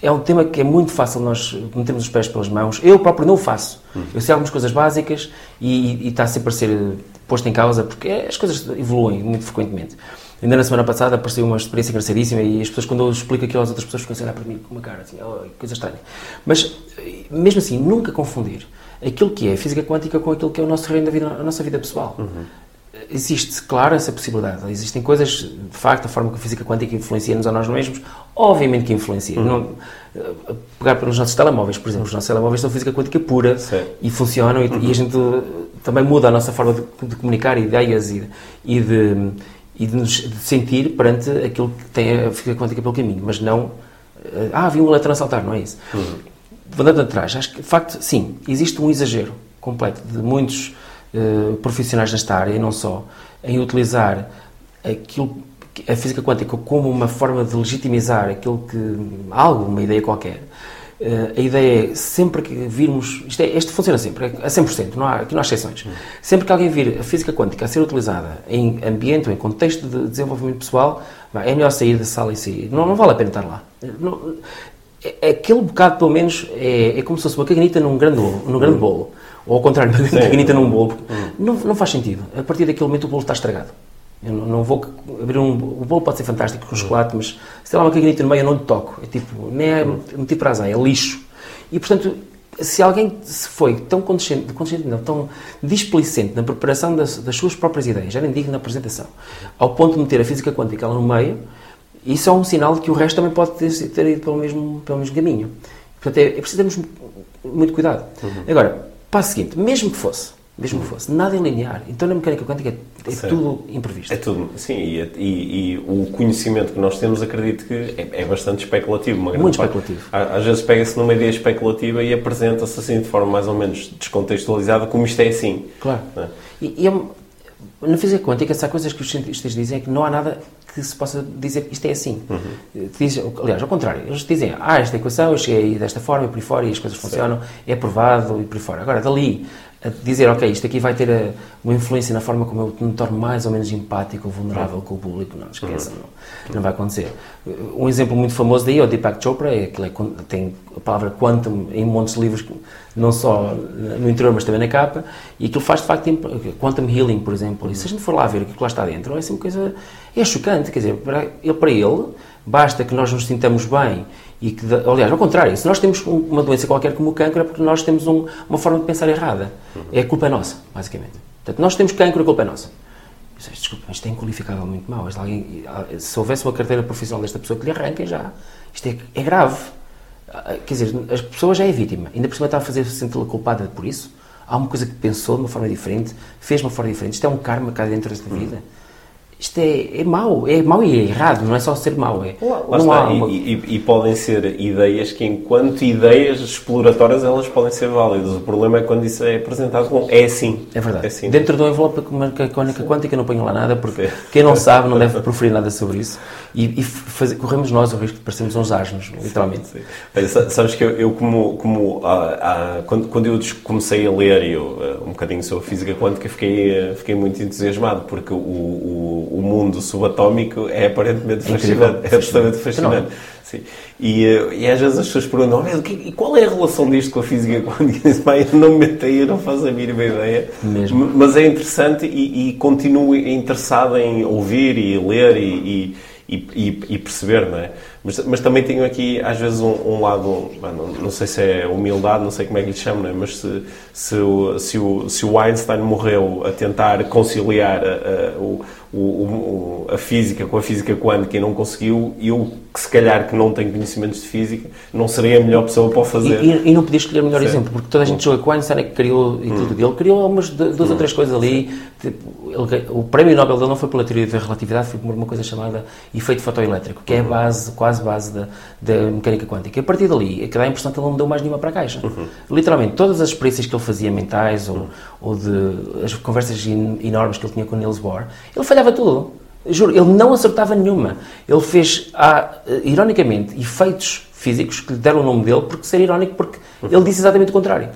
É um tema que é muito fácil nós metermos os pés pelas mãos. Eu próprio não o faço. Uhum. Eu sei algumas coisas básicas e, e, está sempre a ser posto em causa porque as coisas evoluem muito frequentemente. Ainda na semana passada apareceu uma experiência engraçadíssima e as pessoas, quando eu explico aquilo às outras pessoas, ficam a olhar para mim com uma cara assim, oh, coisa estranha. Mas, mesmo assim, nunca confundir aquilo que é física quântica com aquilo que é o nosso reino da vida, a nossa vida pessoal. Uhum. Existe, claro, essa possibilidade. Existem coisas, de facto, a forma que a física quântica influencia-nos a nós mesmos, obviamente que influencia. Uhum. Não, eh, pegar pelos nossos telemóveis, por exemplo, os nossos telemóveis são física quântica pura Sim. e funcionam, e, uhum. e, a gente também muda a nossa forma de, de comunicar ideias e, e de e de nos de sentir perante aquilo que tem a física quântica pelo caminho, mas não. Eh, ah, havia um elétron a saltar, não é isso? Uhum. Voltando atrás, acho que, de facto, sim, existe um exagero completo de muitos uh, profissionais nesta área, e não só, em utilizar aquilo, a física quântica como uma forma de legitimizar aquilo que. algo, uma ideia qualquer Uh, a ideia é sempre que virmos. Isto, é, isto funciona sempre, a 100%, não há, aqui não há exceções. Hum. Sempre que alguém vir a física quântica a ser utilizada em ambiente ou em contexto de desenvolvimento pessoal, é melhor sair da sala e sair. Não, não vale a pena estar lá. Não, é, aquele bocado, pelo menos, é, é como se fosse uma caganita num grande, num grande hum. Ou ao contrário, uma caganita num bolo. Hum. Não, não faz sentido. A partir daquele momento o bolo está estragado. Eu não, não, vou abrir um. O bolo pode ser fantástico com chocolate, mas se lá uma caganita no meio eu não lhe toco. É tipo, nem é motivo para azar, é lixo. E portanto, se alguém se foi tão consciente, consciente não, tão displicente na preparação das, das, suas próprias ideias, já nem digo na apresentação, ao ponto de meter a física quântica lá no meio, isso é um sinal de que o resto também pode ter, ter ido pelo mesmo, pelo mesmo caminho. Portanto, é, é preciso termos muito cuidado. Uhum. Agora, passo seguinte, mesmo que fosse, mesmo que fosse. Nada é linear. Então na mecânica quântica é, é tudo imprevisto. É tudo, sim, e, e, e, o conhecimento que nós temos acredito que é, é bastante especulativo. Muito especulativo. Às vezes pega-se numa ideia especulativa e apresenta-se assim de forma mais ou menos descontextualizada como isto é assim. Claro. É? E, e é, na física quântica, se há coisas que os cientistas dizem é que não há nada que se possa dizer que isto é assim. Uhum. Diz, aliás, ao contrário, eles dizem, ah, esta equação, eu cheguei desta forma e por aí fora e as coisas funcionam, é provado e por aí fora. Agora, dali a dizer, ok, isto aqui vai ter a, uma influência na forma como eu me torno mais ou menos empático ou vulnerável com o público. Não, esqueçam, uhum. não, não vai acontecer. Um exemplo muito famoso daí é o Deepak Chopra, é, é, tem a palavra quantum em montes de livros, não só no interior, mas também na capa, e aquilo faz de facto quantum healing, por exemplo. E se a gente for lá ver o que lá está dentro, é assim uma coisa. é chocante, quer dizer, para ele, para ele basta que nós nos sintamos bem e que, aliás, ao contrário, se nós temos uma doença qualquer como o cancro é porque nós temos um, uma forma de pensar errada. É a culpa é nossa, basicamente. Portanto, nós temos cancro, a culpa é nossa. Desculpa, isto é inqualificável muito mal. Alguém, se houvesse uma carteira profissional desta pessoa que lhe arranquem já, isto é, é grave. Ah, quer dizer, a pessoa já é vítima, ainda por cima está a fazer se sentir culpada por isso. Há uma coisa que pensou de uma forma diferente, fez de uma forma diferente. Isto é um karma cá dentro desta vida. Hum isto é, é mau, é mau e é errado, não é só ser mau. É, lá, lá não está, uma... e, e, e, podem ser ideias que, enquanto ideias exploratórias, elas podem ser válidas. O problema é quando isso é apresentado como é assim. É verdade. É assim. Dentro do envelope mecânica quântica não ponho lá nada, porque quem não sabe não deve proferir nada sobre isso. E, e fazer, corremos nós o risco de parecermos uns asnos, literalmente. Sim, sim. Sabes que eu, eu como, como ah, ah, quando, quando eu comecei a ler eu, ah, um bocadinho sobre física quântica, fiquei, fiquei muito entusiasmado, porque o, o o mundo subatómico é aparentemente fascinante. É absolutamente fascinante. Sim. E, eh, e às vezes as pessoas perguntam, oh, e qual é a relação disto com a física quântica? Eu não me meto aí, eu não faço a mínima ideia. Mesmo. Mas é interessante e, e continuo interessado em ouvir e ler e, e, e perceber, não é? Mas, mas também tenho aqui, às vezes, um, um lado, não, não, sei se é humildade, não sei como é que lhe chamo, né? mas se, se, o, se, o, se o Einstein morreu a tentar conciliar a, a, o, o, a física com a física quântica e não conseguiu, eu, que se calhar que não tenho conhecimentos de física, não seria a melhor pessoa para o fazer. E, e, e não podia escolher o melhor Sim. exemplo, porque toda a gente joga com o Einstein é que criou e tudo. Hum. Ele criou algumas duas hum. ou três coisas ali. Tipo, ele, o prémio Nobel dele não foi pela teoria da relatividade, foi por uma coisa chamada efeito fotoelétrico, que é a uhum. base, quase base da, da mecânica quântica. E a partir dali, é que dá a impressão que ele não deu mais nenhuma para a caixa. Uhum. Literalmente, todas as experiências que ele fazia mentais ou, ou de as conversas enormes que ele tinha com Niels Bohr, ele falhava tudo. Juro, ele não acertava nenhuma. Ele fez, ah, ironicamente, efeitos físicos que lhe deram o nome dele, porque ser irónico, porque uhum. ele disse exatamente o contrário.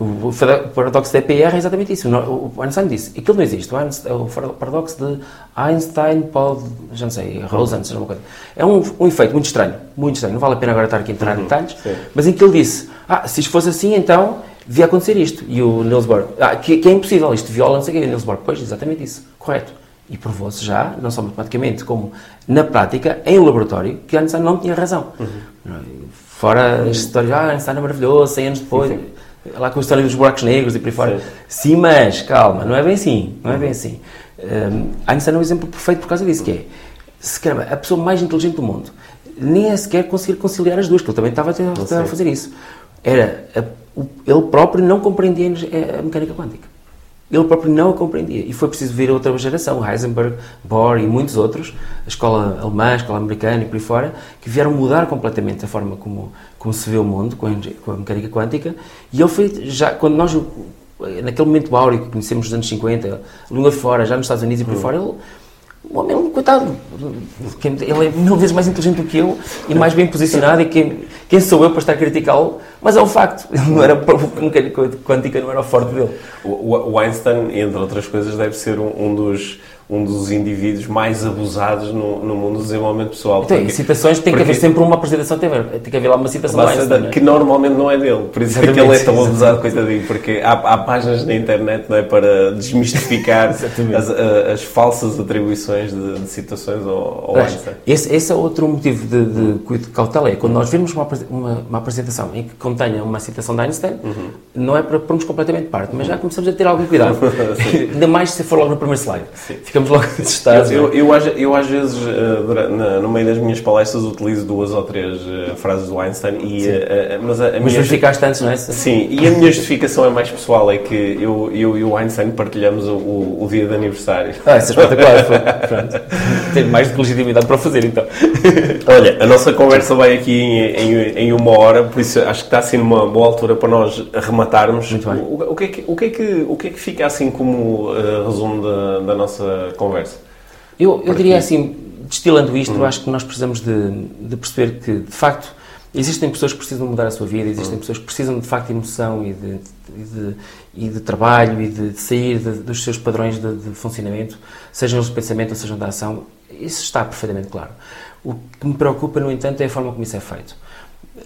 O paradoxo da EPR é exatamente isso. O Einstein disse, aquilo não existe. O paradoxo de Einstein pode, já não sei, Rosen, seja uma coisa. É um, um efeito muito estranho, muito estranho. Não vale a pena agora estar aqui a entrar uhum, em detalhes, sim. mas em que ele disse, ah, se isto fosse assim, então devia acontecer isto. E o Niels Bohr, ah, que, que é impossível, isto viola, não sei o quê. E o Niels Bohr, pois, exatamente isso. Correto. E provou-se já, não só matematicamente, como na prática, em laboratório, que Einstein não tinha razão. Uhum. Fora as histórias, ah, Einstein é maravilhoso, 100 anos depois... Sim, sim lá com a história dos buracos negros e por aí fora. Sim. Sim, mas, calma, não é bem assim, não é bem assim. Um, Einstein é um exemplo perfeito por causa disso, que é, se caramba, a pessoa mais inteligente do mundo, nem é sequer conseguir conciliar as duas, que ele também estava a, a fazer isso. Era, a, o, ele próprio não compreendia a mecânica quântica. Ele próprio não a compreendia. E foi preciso vir outra geração, Heisenberg, Bohr e muitos outros, a escola alemã, a escola americana e por aí fora, que vieram mudar completamente a forma como, como se vê o mundo com a, com a mecânica quântica. E ele foi, já, quando nós, naquele momento áureo que conhecemos nos anos 50, língua fora, já nos Estados Unidos e por aí fora, ele o homem, coitado, ele é mil vezes mais inteligente do que eu e mais bem posicionado. E quem, quem sou eu para estar a criticá-lo? Mas é um facto, ele não era mecânica quântica, não era o forte dele. O, o Einstein, entre outras coisas, deve ser um, um dos um dos indivíduos mais abusados no, no mundo do desenvolvimento pessoal. Então, porque, citações tem porque, que haver sempre uma apresentação, tem, tem que haver lá uma citação mais é? que normalmente não é dele, por isso Exatamente. é que ele é tão abusado, coitadinho, porque há, há páginas na internet não é, para desmistificar as, as, falsas atribuições de, de citações ao, ao Einstein. Esse, esse é outro motivo de, de, de cautela, é quando nós vemos uma, uma, uma, apresentação em que contenha uma citação de Einstein, uhum. não é para pormos completamente parte, mas já começamos a ter algum cuidado, ainda mais se for logo no primeiro slide. Sim. Ficamos ficamos logo assustados. Eu, eu, eu, eu, às vezes, uh, no meio das minhas palestras, utilizo duas ou três uh, frases do Einstein e... Uh, mas a, a mas justificaste antes, não é? Sim, e a minha justificação é mais pessoal, é que eu, eu e o Einstein partilhamos o, o, o dia de aniversário. Ah, isso é espetacular. Pronto. Tenho mais do que legitimidade para fazer, então. Olha, a nossa conversa vai aqui em, em, em, uma hora, por isso acho que está assim numa boa altura para nós arrematarmos. Muito bem. O, o, que, é que, o, que, é que, o que é que fica assim como resumo da, da nossa conversa? Eu, eu diria assim, destilando isto, hum. eu acho que nós precisamos de, de, perceber que, de facto, existem pessoas que precisam mudar a sua vida, existem hum. pessoas que precisam, de facto, de emoção e de, de, e de trabalho e de, sair dos seus padrões de, funcionamento, sejam eles de pensamento ou sejam de ação. Isso está perfeitamente claro. O que me preocupa, no entanto, é a forma como isso é feito.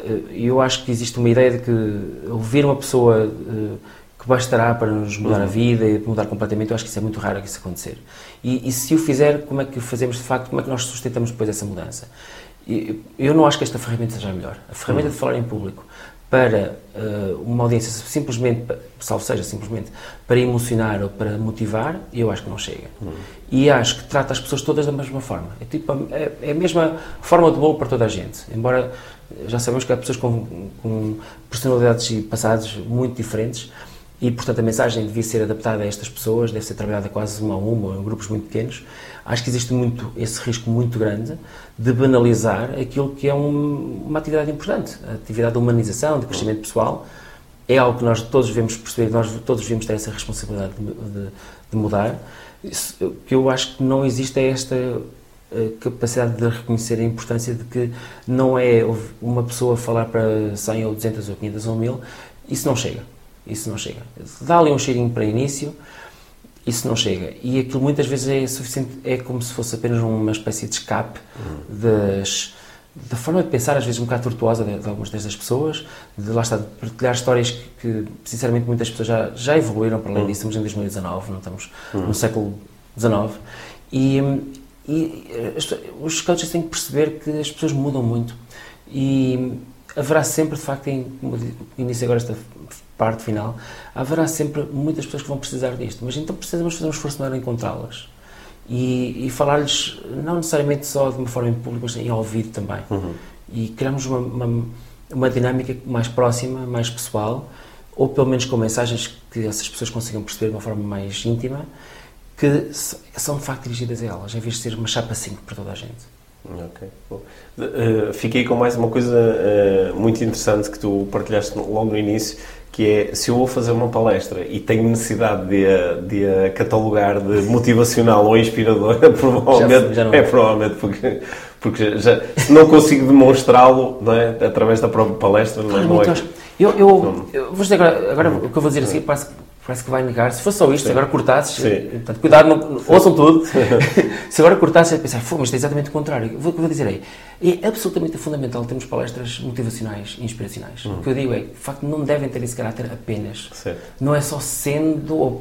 Eh, eu acho que existe uma ideia de que ouvir uma pessoa eh, que bastará para nos mudar a uhum. vida e mudar completamente, eu acho que isso é muito raro que isso acontecer. E, e, se o fizer, como é que o fazemos de facto, como é que nós sustentamos depois essa mudança? E, eu não acho que esta ferramenta seja melhor. A ferramenta de falar em público para uh, uma audiência simplesmente, salvo seja simplesmente, para emocionar ou para motivar, eu acho que não chega. E acho que trata as pessoas todas da mesma forma. É, tipo, é, é a mesma forma de bolo para toda a gente. Embora já sabemos que há pessoas com, com personalidades e passados muito diferentes, e, portanto, a mensagem devia ser adaptada a estas pessoas, deve ser trabalhada quase uma a uma, em grupos muito pequenos. Acho que existe muito esse risco muito grande de banalizar aquilo que é um, uma atividade importante. A atividade de humanização, de crescimento pessoal, é algo que nós todos devemos perceber, nós todos devemos ter essa responsabilidade de, de, de mudar. O que eu acho que não existe é esta eh, capacidade de reconhecer a importância de que não é uma pessoa falar para 100 ou 200 ou 500 ou 1000, isso não chega isso não chega. Dá ali um cheirinho para início, isso não chega. E aquilo muitas vezes é suficiente, é como se fosse apenas uma espécie de escape uhum. das, da forma de pensar, às vezes um bocado tortuosa de, de algumas destas pessoas, de lá está, de partilhar histórias que, que, sinceramente muitas pessoas já, já evoluíram para além uhum. disso, estamos em 2019, não estamos uhum. no século XIX, e, e as, os coaches têm que perceber que as pessoas mudam muito e haverá sempre, de facto, em, como inicio agora esta parte final, haverá sempre muitas pessoas que vão precisar disto, mas então precisamos fazer um esforço maior em encontrá-las e, e falar-lhes, não necessariamente só de uma forma em público, mas em ouvido também. Uhum. E criarmos uma, uma, uma, dinâmica mais próxima, mais pessoal, ou pelo menos com mensagens que essas pessoas consigam perceber de uma forma mais íntima, que são de facto dirigidas a elas, em vez de ser uma chapa 5 para toda a gente. Ok. Uh, fiquei com mais uma coisa uh, muito interessante que tu partilhaste logo no início, que é se eu vou fazer uma palestra e tenho necessidade de a, de a catalogar de motivacional ou inspiradora, provavelmente já, já é provavelmente porque, porque já, não consigo demonstrá-lo não é, através da própria palestra, não, é, não é. Eu, eu, eu, vou dizer agora, agora o que eu vou dizer assim, parece parece que vai negar. Se fosse só isto, Sim. agora cortasses, portanto, cuidado, não, ouçam tudo. se agora cortasses, é pensar, mas isto é exatamente o contrário. O que eu vou dizer aí, é absolutamente fundamental termos palestras motivacionais e inspiracionais. Hum. O que eu digo é, de facto, não devem ter esse caráter apenas. Certo. Não é só sendo ou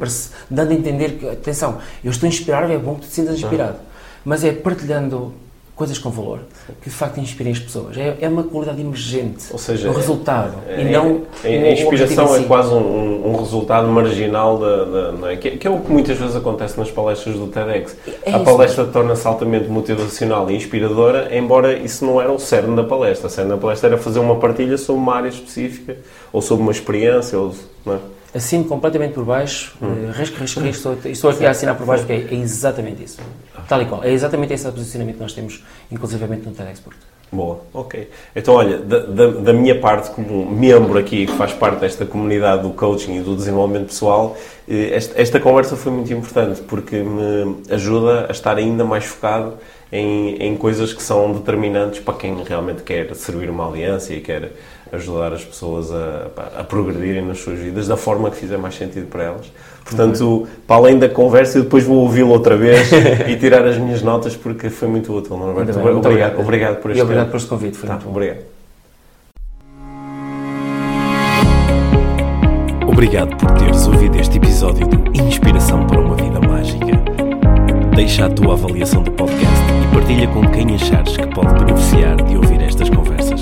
dando a entender que, atenção, eu estou inspirado, é bom que tu te sintas inspirado. Hum. Mas é partilhando coisas com valor, que de facto inspirem as pessoas. É, é uma qualidade emergente, Ou seja, o resultado, é, e não a, a inspiração é quase um, um, resultado marginal, da, é? Que, que, é o que muitas vezes acontece nas palestras do TEDx. É a palestra torna-se altamente motivacional e inspiradora, embora isso não era o cerne da palestra. O cerne da palestra era fazer uma partilha sobre uma área específica, ou sobre uma experiência, ou, não é? Assino completamente por baixo, hum. risco, risco, risco, estou, estou aqui a assinar por baixo porque é, é, exatamente isso. Tal e qual. É exatamente esse posicionamento que nós temos, inclusivamente no TEDxport. Boa, ok. Então, olha, da, da, da, minha parte, como membro aqui que faz parte desta comunidade do coaching e do desenvolvimento pessoal, eh, esta, esta conversa foi muito importante porque me ajuda a estar ainda mais focado em, em coisas que são determinantes para quem realmente quer servir uma aliança e quer ajudar as pessoas a, a, progredirem nas suas vidas da forma que fizer mais sentido para elas. Portanto, para além da conversa, eu depois vou ouvi-lo outra vez e tirar as minhas notas porque foi muito útil, Norberto. Muito obrigado, obrigado, obrigado por este E obrigado por este convite, foi tá, muito Obrigado. Obrigado por teres ouvido este episódio de Inspiração para uma Vida Mágica. Deixa a tua avaliação do podcast e partilha com quem achares que pode beneficiar de ouvir estas conversas.